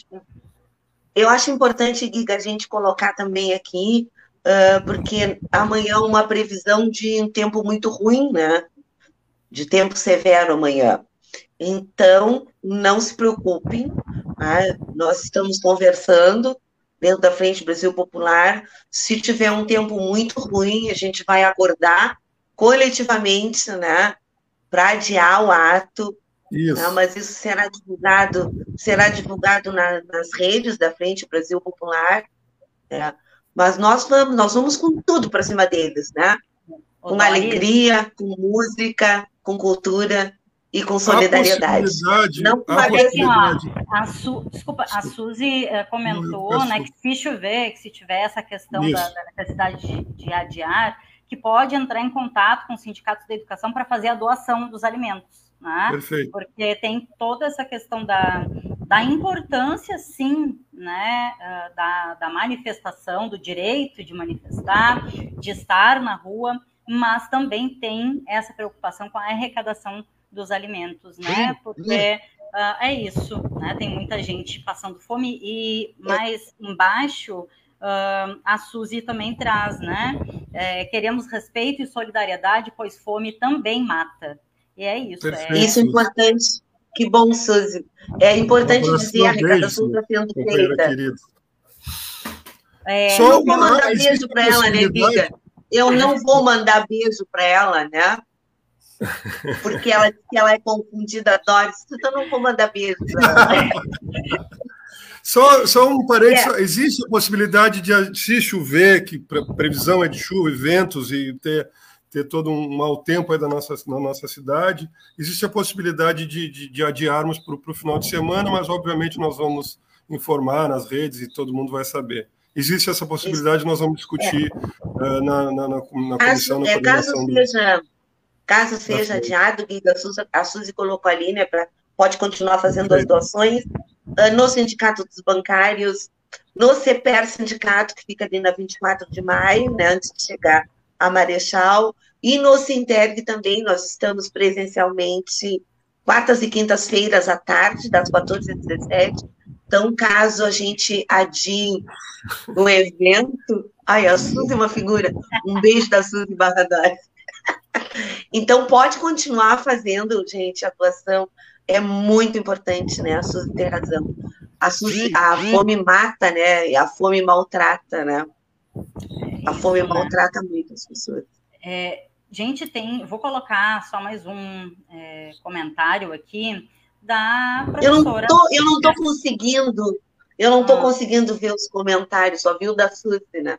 Eu acho importante, Giga, a gente colocar também aqui, uh, porque amanhã uma previsão de um tempo muito ruim, né? De tempo severo amanhã. Então, não se preocupem, tá? nós estamos conversando dentro da Frente Brasil Popular. Se tiver um tempo muito ruim, a gente vai acordar coletivamente, né? Para adiar o ato, isso. Não, mas isso será divulgado, será divulgado na, nas redes da Frente Brasil Popular. Né? Mas nós vamos, nós vamos com tudo para cima deles, né? Com alegria, com música, com cultura e com solidariedade. Não parece, ó, a Su, desculpa, a Suzy uh, comentou, né, que se chover, que se tiver essa questão da, da, necessidade de, de adiar, que pode entrar em contato com os sindicatos da educação para fazer a doação dos alimentos né? Perfeito. Porque tem toda essa questão da, da importância, sim, né, ah, da, da manifestação, do direito de manifestar, de estar na rua, mas também tem essa preocupação com a arrecadação dos alimentos, né? Porque uh, é isso, né? Tem muita gente passando fome e mais embaixo uh, a Suzy também traz, né? É, queremos respeito e solidariedade, pois fome também mata. E é isso. É... Isso é importante. Que bom, Suzy. É importante dizer, a arrecadação está sendo feita. É, Só não vou mandar beijo para ela, né, Viga? Eu não vou mandar beijo para ela, né? Porque ela, ela é confundida, Doris, então eu não vou mandar beijo para ela. *laughs* Só, só um parênteses, é. existe a possibilidade de, se chover, que previsão é de chuva e ventos, e ter ter todo um mau tempo aí da nossa, na nossa cidade. Existe a possibilidade de, de, de adiarmos para o final de semana, mas obviamente nós vamos informar nas redes e todo mundo vai saber. Existe essa possibilidade, nós vamos discutir é. uh, na, na, na, na comissão, na é, caso seja, caso seja adiado, a Suzy, a Suzy colocou ali, né, pra, pode continuar fazendo as doações uh, no Sindicato dos Bancários, no CEPER Sindicato, que fica ali na 24 de maio, né, antes de chegar a Marechal, e no Sinterg também nós estamos presencialmente quartas e quintas-feiras à tarde, das 14 às 17. Então, caso a gente adie o evento. Ai, a Suzy é uma figura. Um beijo da Suzy Barradores. *laughs* Então, pode continuar fazendo, gente, a atuação. É muito importante, né? A Suzy tem razão. A, Suzy, a fome mata, né? E a fome maltrata, né? A fome maltrata muito as pessoas. É, gente, tem. Vou colocar só mais um é, comentário aqui da professora. Eu não estou conseguindo. Eu não estou ah. conseguindo ver os comentários, só vi o da Suzy, né?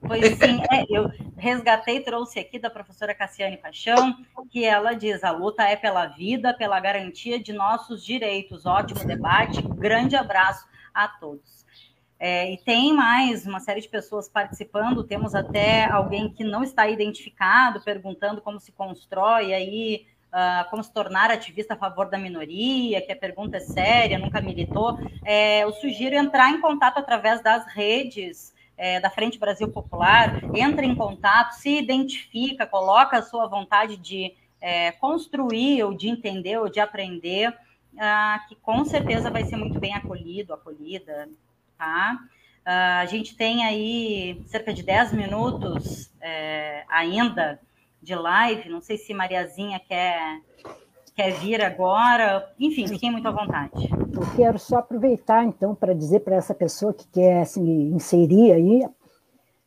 Pois sim, é, eu resgatei, trouxe aqui da professora Cassiane Paixão, que ela diz: a luta é pela vida, pela garantia de nossos direitos. Ótimo debate, grande abraço a todos. É, e tem mais uma série de pessoas participando, temos até alguém que não está identificado, perguntando como se constrói aí, uh, como se tornar ativista a favor da minoria, que a pergunta é séria, nunca militou. É, eu sugiro entrar em contato através das redes é, da Frente Brasil Popular, entra em contato, se identifica, coloca a sua vontade de é, construir, ou de entender, ou de aprender, uh, que com certeza vai ser muito bem acolhido, acolhida, tá? Uh, a gente tem aí cerca de 10 minutos é, ainda de live. Não sei se Mariazinha quer, quer vir agora. Enfim, fiquem muito à vontade. Eu quero só aproveitar, então, para dizer para essa pessoa que quer se inserir aí,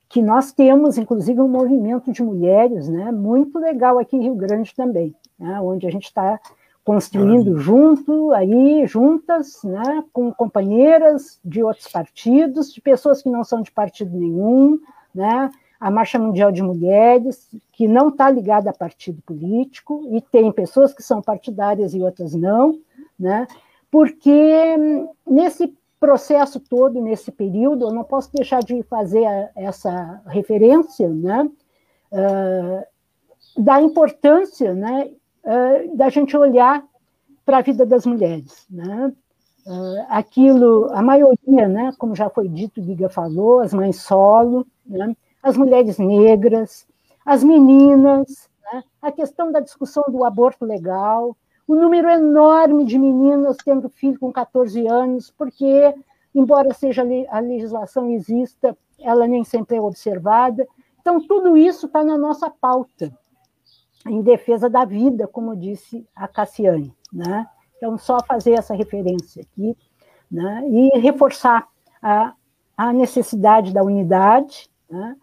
que nós temos, inclusive, um movimento de mulheres né, muito legal aqui em Rio Grande também. né, onde a gente está construindo junto, aí, juntas, né, com companheiras de outros partidos, de pessoas que não são de partido nenhum, né, a Marcha Mundial de Mulheres, que não está ligada a partido político, e tem pessoas que são partidárias e outras não, né, porque nesse processo todo, nesse período, eu não posso deixar de fazer a, essa referência, né, uh, da importância, né, da gente olhar para a vida das mulheres, né, uh, aquilo, a maioria, né, como já foi dito, Giga falou, as mães solo, né, as mulheres negras, as meninas, né, a questão da discussão do aborto legal, o número enorme de meninas tendo filho com 14 anos, porque, embora seja a legislação exista, ela nem sempre é observada. Então, tudo isso está na nossa pauta, em defesa da vida, como disse a Cassiane. Né? Então, só fazer essa referência aqui né? e reforçar a, a necessidade da unidade, né?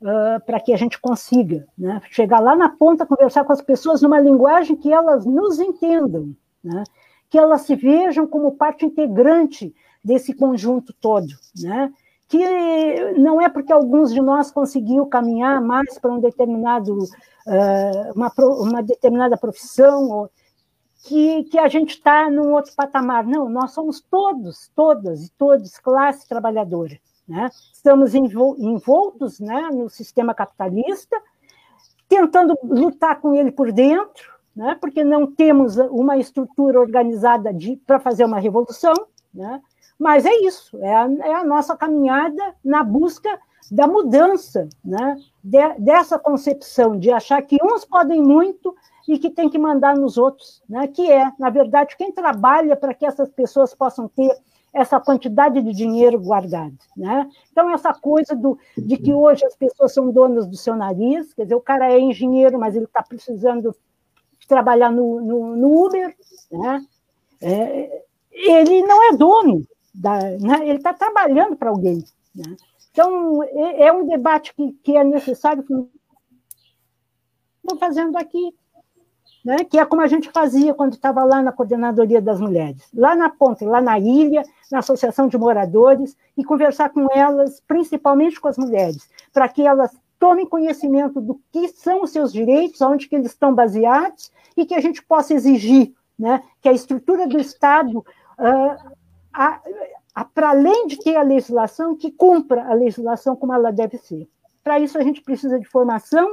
uh, para que a gente consiga né, chegar lá na ponta, conversar com as pessoas numa linguagem que elas nos entendam, né, que elas se vejam como parte integrante desse conjunto todo, né, que não é porque alguns de nós conseguiu caminhar mais para um determinado uh, uma, uma determinada profissão que, que, a gente está num outro patamar. Não, nós somos todos, todas e todos classe trabalhadora. Né? Estamos envoltos né, no sistema capitalista, tentando lutar com ele por dentro, né, porque não temos uma estrutura organizada para fazer uma revolução, né, mas é isso, é a, é a, nossa caminhada na busca da mudança né, de, dessa concepção de achar que uns podem muito e que tem que mandar nos outros, né, que é, na verdade, quem trabalha para que essas pessoas possam ter essa quantidade de dinheiro guardado. Né? Então, essa coisa do, de que hoje as pessoas são donas do seu nariz, quer dizer, o cara é engenheiro, mas ele está precisando trabalhar no, no, no Uber, né? É, ele não é dono, da, né? ele está trabalhando para alguém. Né? Então, é, é, um debate que, que é necessário, que estou fazendo aqui, né? que é como a gente fazia quando estava lá na Coordenadoria das Mulheres, lá na ponta, lá na ilha, na Associação de Moradores, e conversar com elas, principalmente com as mulheres, para que elas tomem conhecimento do que são os seus direitos, onde que eles estão baseados, e que a gente possa exigir né, que a estrutura do Estado, uh, para além de ter a legislação, que cumpra a legislação como ela deve ser. Para isso, a gente precisa de formação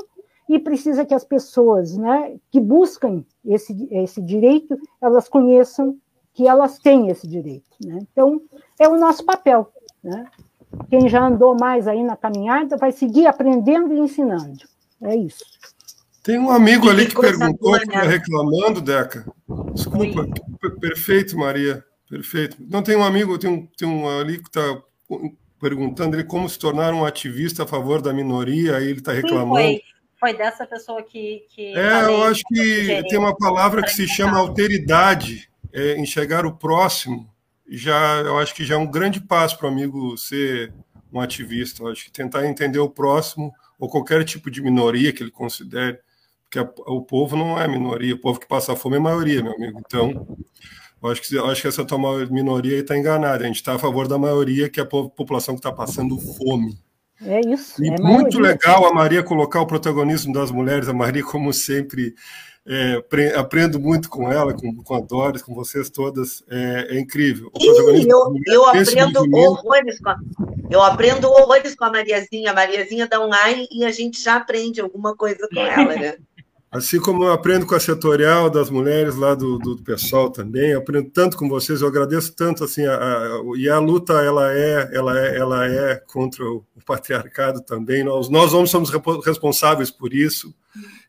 e precisa que as pessoas né, que buscam esse, esse direito, elas conheçam que elas têm esse direito. Né? Então, é o nosso papel. Né? Quem já andou mais aí na caminhada vai seguir aprendendo e ensinando. É isso. Tem um amigo ali que perguntou, que reclamando, Deca. Desculpa, perfeito, Maria. Perfeito. Não tem um amigo, tem um, tem um ali que está perguntando ele como se tornar um ativista a favor da minoria, aí ele está reclamando. Sim, foi foi dessa pessoa que. que é, eu acho que tem uma palavra que se chama alteridade, é, enxergar o próximo. Já, eu acho que já é um grande passo para o amigo ser um ativista. Eu acho que tentar entender o próximo ou qualquer tipo de minoria que ele considere, porque a, o povo não é minoria, o povo que passa fome é maioria, meu amigo. Então, eu acho que, eu acho que essa tua minoria está enganada. A gente está a favor da maioria, que é a população que está passando fome. É isso. E é muito legal a Maria colocar o protagonismo das mulheres. A Maria, como sempre, é, aprendo muito com ela, com, com a Doris, com vocês todas. É, é incrível. Ih, eu, eu aprendo horrores com a, eu aprendo horrores com a Mariazinha. A Mariazinha dá um ai e a gente já aprende alguma coisa com ela, né? Assim como eu aprendo com a setorial das mulheres lá do, do pessoal também, eu aprendo tanto com vocês, eu agradeço tanto assim, a, a, e a luta ela é, ela é, ela é contra o, patriarcado também. Nós, nós homens somos responsáveis por isso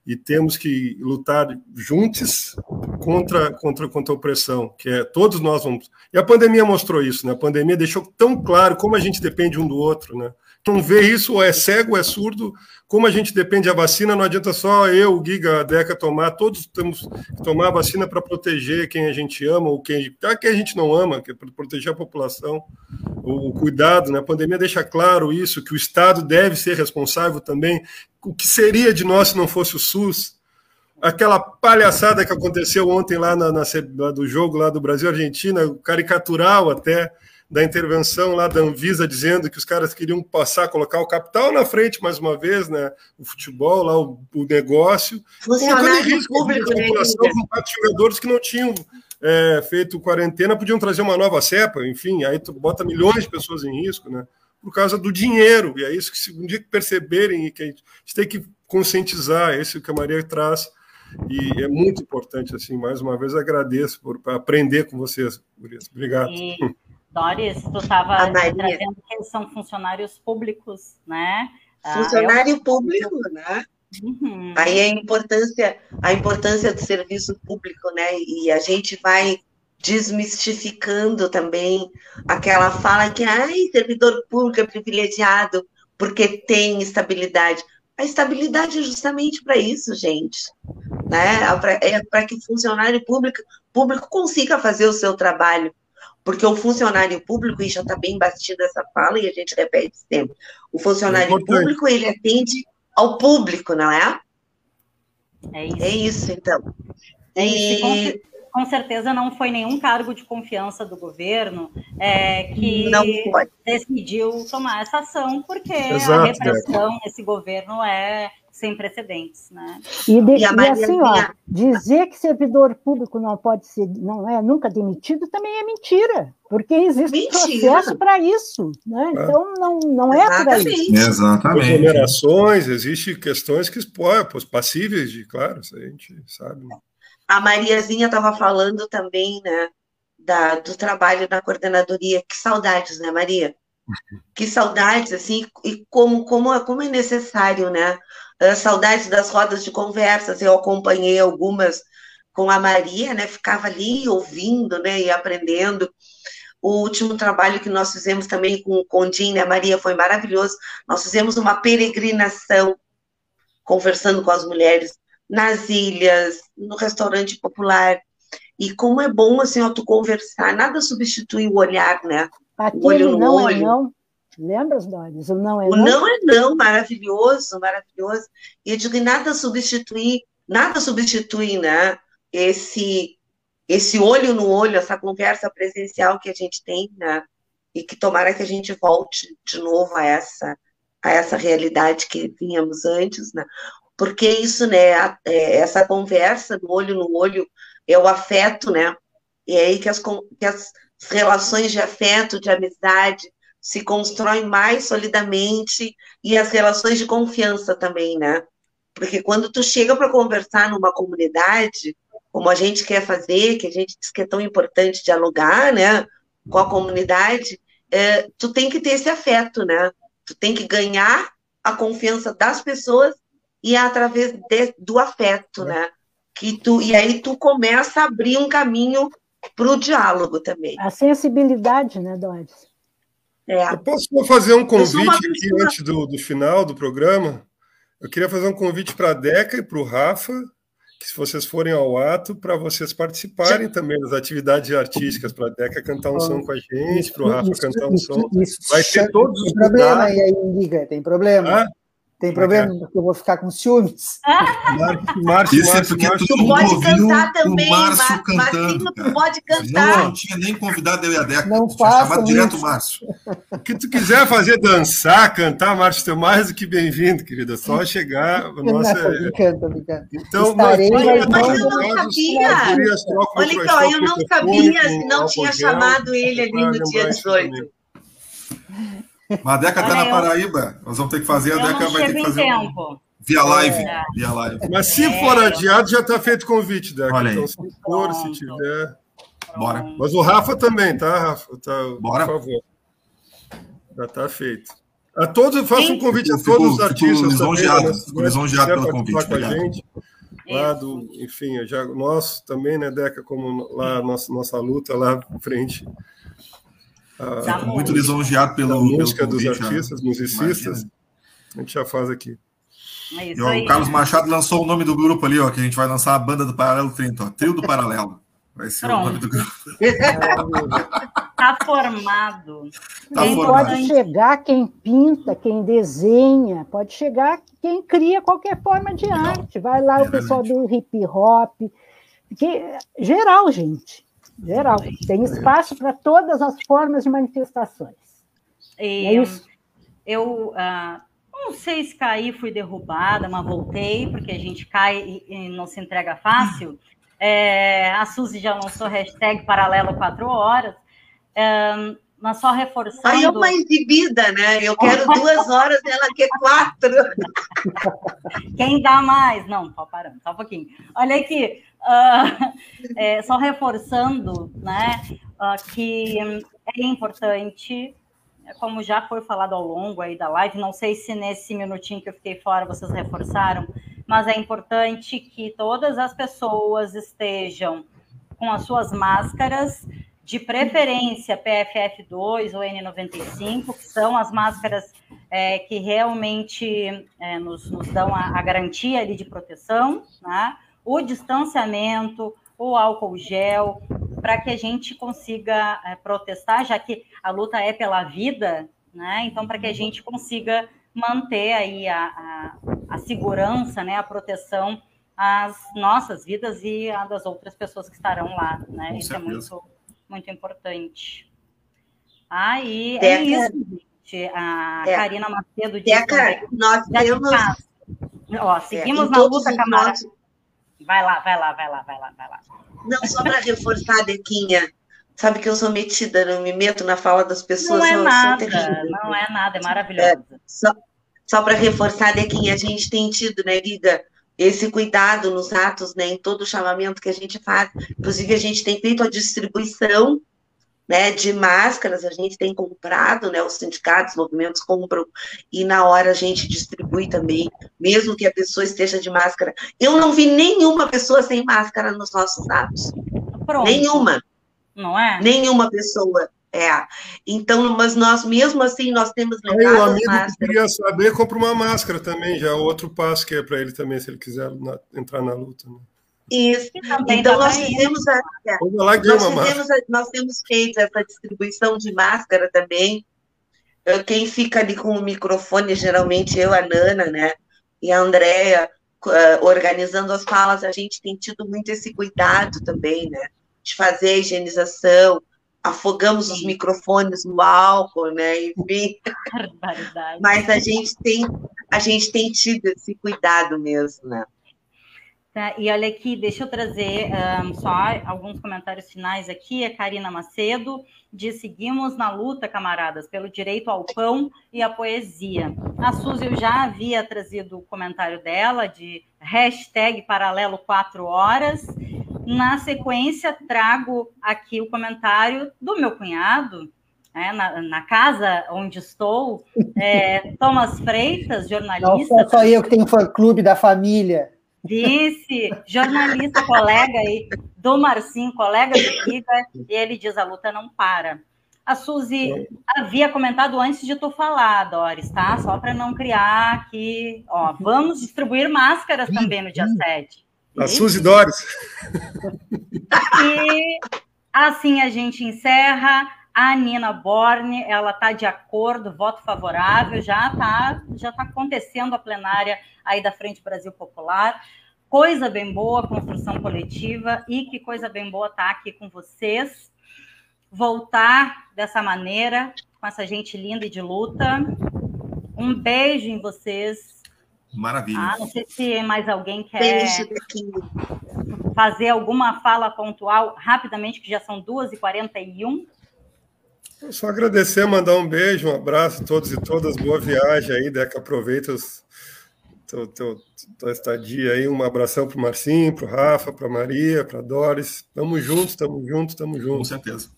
e temos que lutar juntos contra, contra, contra a opressão, que é todos nós vamos. E a pandemia mostrou isso, né? A pandemia deixou tão claro como a gente depende um do outro, né? Não vê isso, ou é cego, ou é surdo, como a gente depende da vacina, não adianta só eu, o Giga, a Deca tomar, todos temos que tomar a vacina para proteger quem a gente ama ou quem, ah, quem a gente não ama, que é para proteger a população. O, o cuidado, né? a pandemia deixa claro isso, que o Estado deve ser responsável também. O que seria de nós se não fosse o SUS? aquela palhaçada que aconteceu ontem lá, na, na do jogo lá do Brasil-Argentina, caricatural até, da intervenção lá da Anvisa dizendo que os caras queriam passar, colocar o capital na frente mais uma vez, né? O futebol, lá o, o negócio. Funcionário risco público, a né, população com quatro jogadores que não tinham é, feito quarentena podiam trazer uma nova cepa, enfim, aí tu bota milhões de pessoas em risco, né? Por causa do dinheiro, e é isso que se um dia que perceberem e que a gente, a gente tem que conscientizar, é isso que a Maria traz, e é muito importante, assim, mais uma vez agradeço por aprender com vocês, Obrigado. E... *laughs* Doris, tu estava trazendo que são funcionários públicos, né? Ah, Funcionário ah, eu... público, né? Uhum. Aí a importância, a importância do serviço público, né? E a gente vai desmistificando também aquela fala que ai, servidor público é privilegiado porque tem estabilidade. A estabilidade é justamente para isso, gente. Né? É para que o funcionário público, público consiga fazer o seu trabalho porque o funcionário público, e já está bem batido essa fala, e a gente repete sempre, o funcionário é público, ele atende ao público, não é? É isso. É isso, então. E... Com, com, certeza não foi nenhum cargo de confiança do governo é, que decidiu tomar essa ação, porque Exato, a repressão nesse governo é sem precedentes, né? E, de, e, e assim, ó, dizer que servidor público não pode ser, não é nunca demitido também é mentira, porque existe mentira. processo para isso, né? É. Então não, não é por aí. Exatamente. Remunerações, existem questões que passíveis de, claro, isso a gente sabe. A Mariazinha estava falando também, né, da, do trabalho da coordenadoria. Que saudades, né, Maria? *laughs* Que saudades, assim, e como, como, como é necessário, né? Uh, saudades das rodas de conversas, eu acompanhei algumas com a Maria, né? Ficava ali ouvindo, né? E aprendendo. O último trabalho que nós fizemos também com o Condim, né, Maria, foi maravilhoso. Nós fizemos uma peregrinação, conversando com as mulheres nas ilhas, no restaurante popular. E como é bom, assim, ó, tu conversar, nada substitui o olhar, né? Aquele o olho no não olho. É não. Lembras, Doris? O não é não? O não é não, maravilhoso, maravilhoso. E eu digo, nada substitui, nada substitui, né? Esse, esse olho no olho, essa conversa presencial que a gente tem, né? E que tomara que a gente volte de novo a essa, a essa realidade que tínhamos antes, né? Porque isso, né? A, é, essa conversa do olho no olho é o afeto, né? E é aí que as, que as relações de afeto, de amizade, se constrói mais solidamente e as relações de confiança também, né? Porque quando tu chega para conversar numa comunidade, como a gente quer fazer, que a gente diz que é tão importante dialogar, né, com a comunidade, é, tu tem que ter esse afeto, né? Tu tem que ganhar a confiança das pessoas e é através de, do afeto, né? Que tu e aí tu começa a abrir um caminho para o diálogo também. A sensibilidade, né, Doris? É. Eu posso fazer um convite aqui antes do, do final do programa? Eu queria fazer um convite para a Deca e para o Rafa, que se vocês forem ao ato, para vocês participarem também das atividades artísticas, para a Deca cantar um som com a gente, para o Rafa isso, cantar um isso, som. Isso, Vai ter todos os problema aí, Liga, tem problema. Ah? Tem problema, porque eu vou ficar com ciúmes. *laughs* Márcio, Isso é porque tu, tu pode cantar também, o Márcio cantando. tu pode cantar. Não, não tinha nem convidado eu e a Deca. Não faça chamado direto o Márcio. O que tu quiser fazer, dançar, cantar, Márcio, tu é mais do que bem-vindo, querida. Só chegar. Nossa, brincando, tô brincando. Então, Estarei, nós, mas, mas eu não sabia. Olha aqui, ó, eu não sabia se não tinha chamado ele ali no dia 18. Mas a Deca está na Paraíba, nós vamos ter que fazer, a Deca vai ter que fazer um... via live. É. Via live. Mas se é. for adiado, já está feito o convite, Deca. Olha então, se for, se tiver. Bora. Mas o Rafa também, tá, Rafa? Tá, Bora. Por favor. Já está feito. A todos, faço um convite a todos os artistas. Lisonjeado, fico lisonjeado pelo convite. Com a gente, lá do, enfim, já, nós também, né, Deca, como lá nossa, nossa luta lá frente ah, muito lisonjeado pelo. música pelo convite, dos artistas, musicistas. Imagina. A gente já faz aqui. É e, ó, o Carlos Machado lançou o nome do grupo ali, ó, que a gente vai lançar a banda do Paralelo 30, ó, Trio do Paralelo. Vai ser Pronto. o nome do grupo. *laughs* Tá formado. Tá quem formado. pode chegar, quem pinta, quem desenha, pode chegar quem cria qualquer forma de Legal. arte. Vai lá é o pessoal do hip hop, que, geral, gente. Geral. Tem espaço para todas as formas de manifestações. E, é isso. Eu uh, não sei se caí, fui derrubada, mas voltei, porque a gente cai e, e não se entrega fácil. É, a Suzy já lançou hashtag paralelo quatro horas. É, mas só reforçando. Aí é uma exibida, né? Eu quero *laughs* duas horas, ela quer quatro. Quem dá mais? Não, só parando, só um pouquinho. Olha aqui, uh, *laughs* é, só reforçando, né, uh, que é importante, como já foi falado ao longo aí da live, não sei se nesse minutinho que eu fiquei fora vocês reforçaram, mas é importante que todas as pessoas estejam com as suas máscaras, de preferência PFF2 ou N95, que são as máscaras é, que realmente é, nos, nos, dão a, a, garantia ali de proteção, né? o distanciamento, o álcool gel, para que a gente consiga é, protestar, já que a luta é pela vida, né? então para que a gente consiga manter aí a, a, a segurança, né? a proteção às nossas vidas e a das outras pessoas que estarão lá. Né? Isso é muito muito importante. Aí ah, é isso, gente. A é. Karina Macedo disse. Deca, nós temos. Ó, é, seguimos é, na luta. Nossos... Vai lá, vai lá, vai lá, vai lá, vai lá. Não, só para reforçar, Dequinha. Sabe que eu sou metida, não me meto na fala das pessoas. Não é nada, não é nada, é maravilhosa. É, só só para reforçar, Dequinha, a gente tem tido, né, Liga, esse cuidado nos atos, né, em todo o chamamento que a gente faz. Inclusive, a gente tem feito a distribuição né, de máscaras, a gente tem comprado, né, os sindicatos, os movimentos compram, e na hora a gente distribui também, mesmo que a pessoa esteja de máscara. Eu não vi nenhuma pessoa sem máscara nos nossos atos. Pronto. Nenhuma. Não é? Nenhuma pessoa. É. Então, mas nós, mesmo assim, nós temos levado Aí, o amigo que queria saber, compra uma máscara também, já é outro passo que é para ele também, se ele quiser na, entrar na luta. Né? Isso. Então, nós fizemos, a, é, nós, fizemos a, nós temos feito essa distribuição de máscara também. Quem fica ali com o microfone, geralmente eu, a Nana, né? E a Andrea, uh, organizando as falas, a gente tem tido muito esse cuidado também, né? De fazer a higienização, afogamos os microfones no álcool, né? Enfim. Mas a gente tem a gente tem tido esse cuidado mesmo, né? Tá, e olha aqui, deixa eu trazer um, só alguns comentários finais aqui. A Karina Macedo diz: seguimos na luta, camaradas, pelo direito ao pão e à poesia. A Suzy, eu já havia trazido o comentário dela de hashtag paralelo 4 horas. Na sequência, trago aqui o comentário do meu cunhado, né, na, na, casa onde estou, é, *laughs* Thomas Freitas, jornalista. Não só eu que tenho fã-clube da família. Disse, jornalista, colega aí do Marcinho, colega do Giga, e ele diz: a luta não para. A Suzy havia comentado antes de tu falar, Doris, tá? Só para não criar aqui. Ó, vamos distribuir máscaras também no dia 7. A Suzy Doris. E assim a gente encerra. A Nina Borne, ela está de acordo, voto favorável, já está já tá acontecendo a plenária aí da Frente Brasil Popular. Coisa bem boa, construção coletiva, e que coisa bem boa estar tá aqui com vocês. Voltar dessa maneira, com essa gente linda e de luta. Um beijo em vocês Maravilha. Ah, não sei se mais alguém quer fazer alguma fala pontual rapidamente, que já são 2h41. Só agradecer, mandar um beijo, um abraço a todos e todas, boa viagem aí, Deca, aproveita os, teu, teu, tua estadia aí, um abração para o Marcinho, para o Rafa, para a Maria, para a Doris, tamo juntos, tamo juntos, tamo juntos. Com certeza.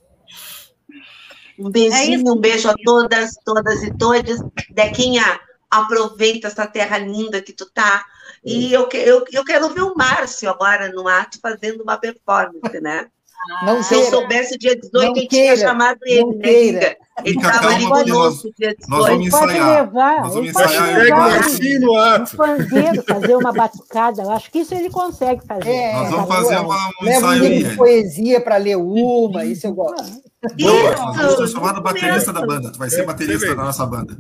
Um beijinho, é um beijo a todas, todas e todos. Dequinha, aproveita essa terra linda que tu tá. E eu, eu, eu quero ver o Márcio agora no ato fazendo uma performance, né? *laughs* Não Se eu soubesse o dia 18, eu tinha chamado ele, não né, Queira. Ele estava ali conosco dia 18. Nós vamos ensaiar. Pode levar. Nós vamos ensaiar. Levar, assim no ato. Um pandeiro, fazer uma batucada. Eu acho que isso ele consegue fazer. É, nós vamos fazer uma, um ensaio. Leva de poesia para ler uma, isso eu gosto. Boa, nós vamos transformar no baterista da banda. Tu vai ser baterista da nossa banda.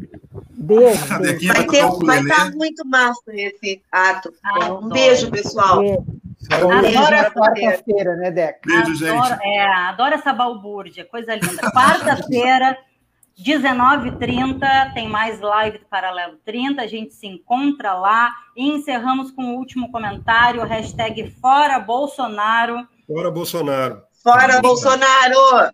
Beijo. beijo. Vai, ter, vai estar muito massa esse ato. Ah, um beijo, pessoal. Beijo. Adoro essa quarta-feira, né, Deca? Beijo, adoro, gente. É, adoro essa balbúrdia, coisa linda. Quarta-feira, *laughs* 19h30, tem mais live do Paralelo 30, a gente se encontra lá e encerramos com o último comentário, hashtag Fora Bolsonaro. Fora Bolsonaro. Fora Bolsonaro!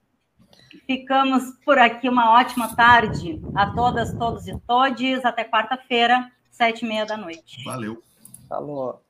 Ficamos por aqui, uma ótima tarde a todas, todos e todes. Até quarta-feira, sete e meia da noite. Valeu. Falou.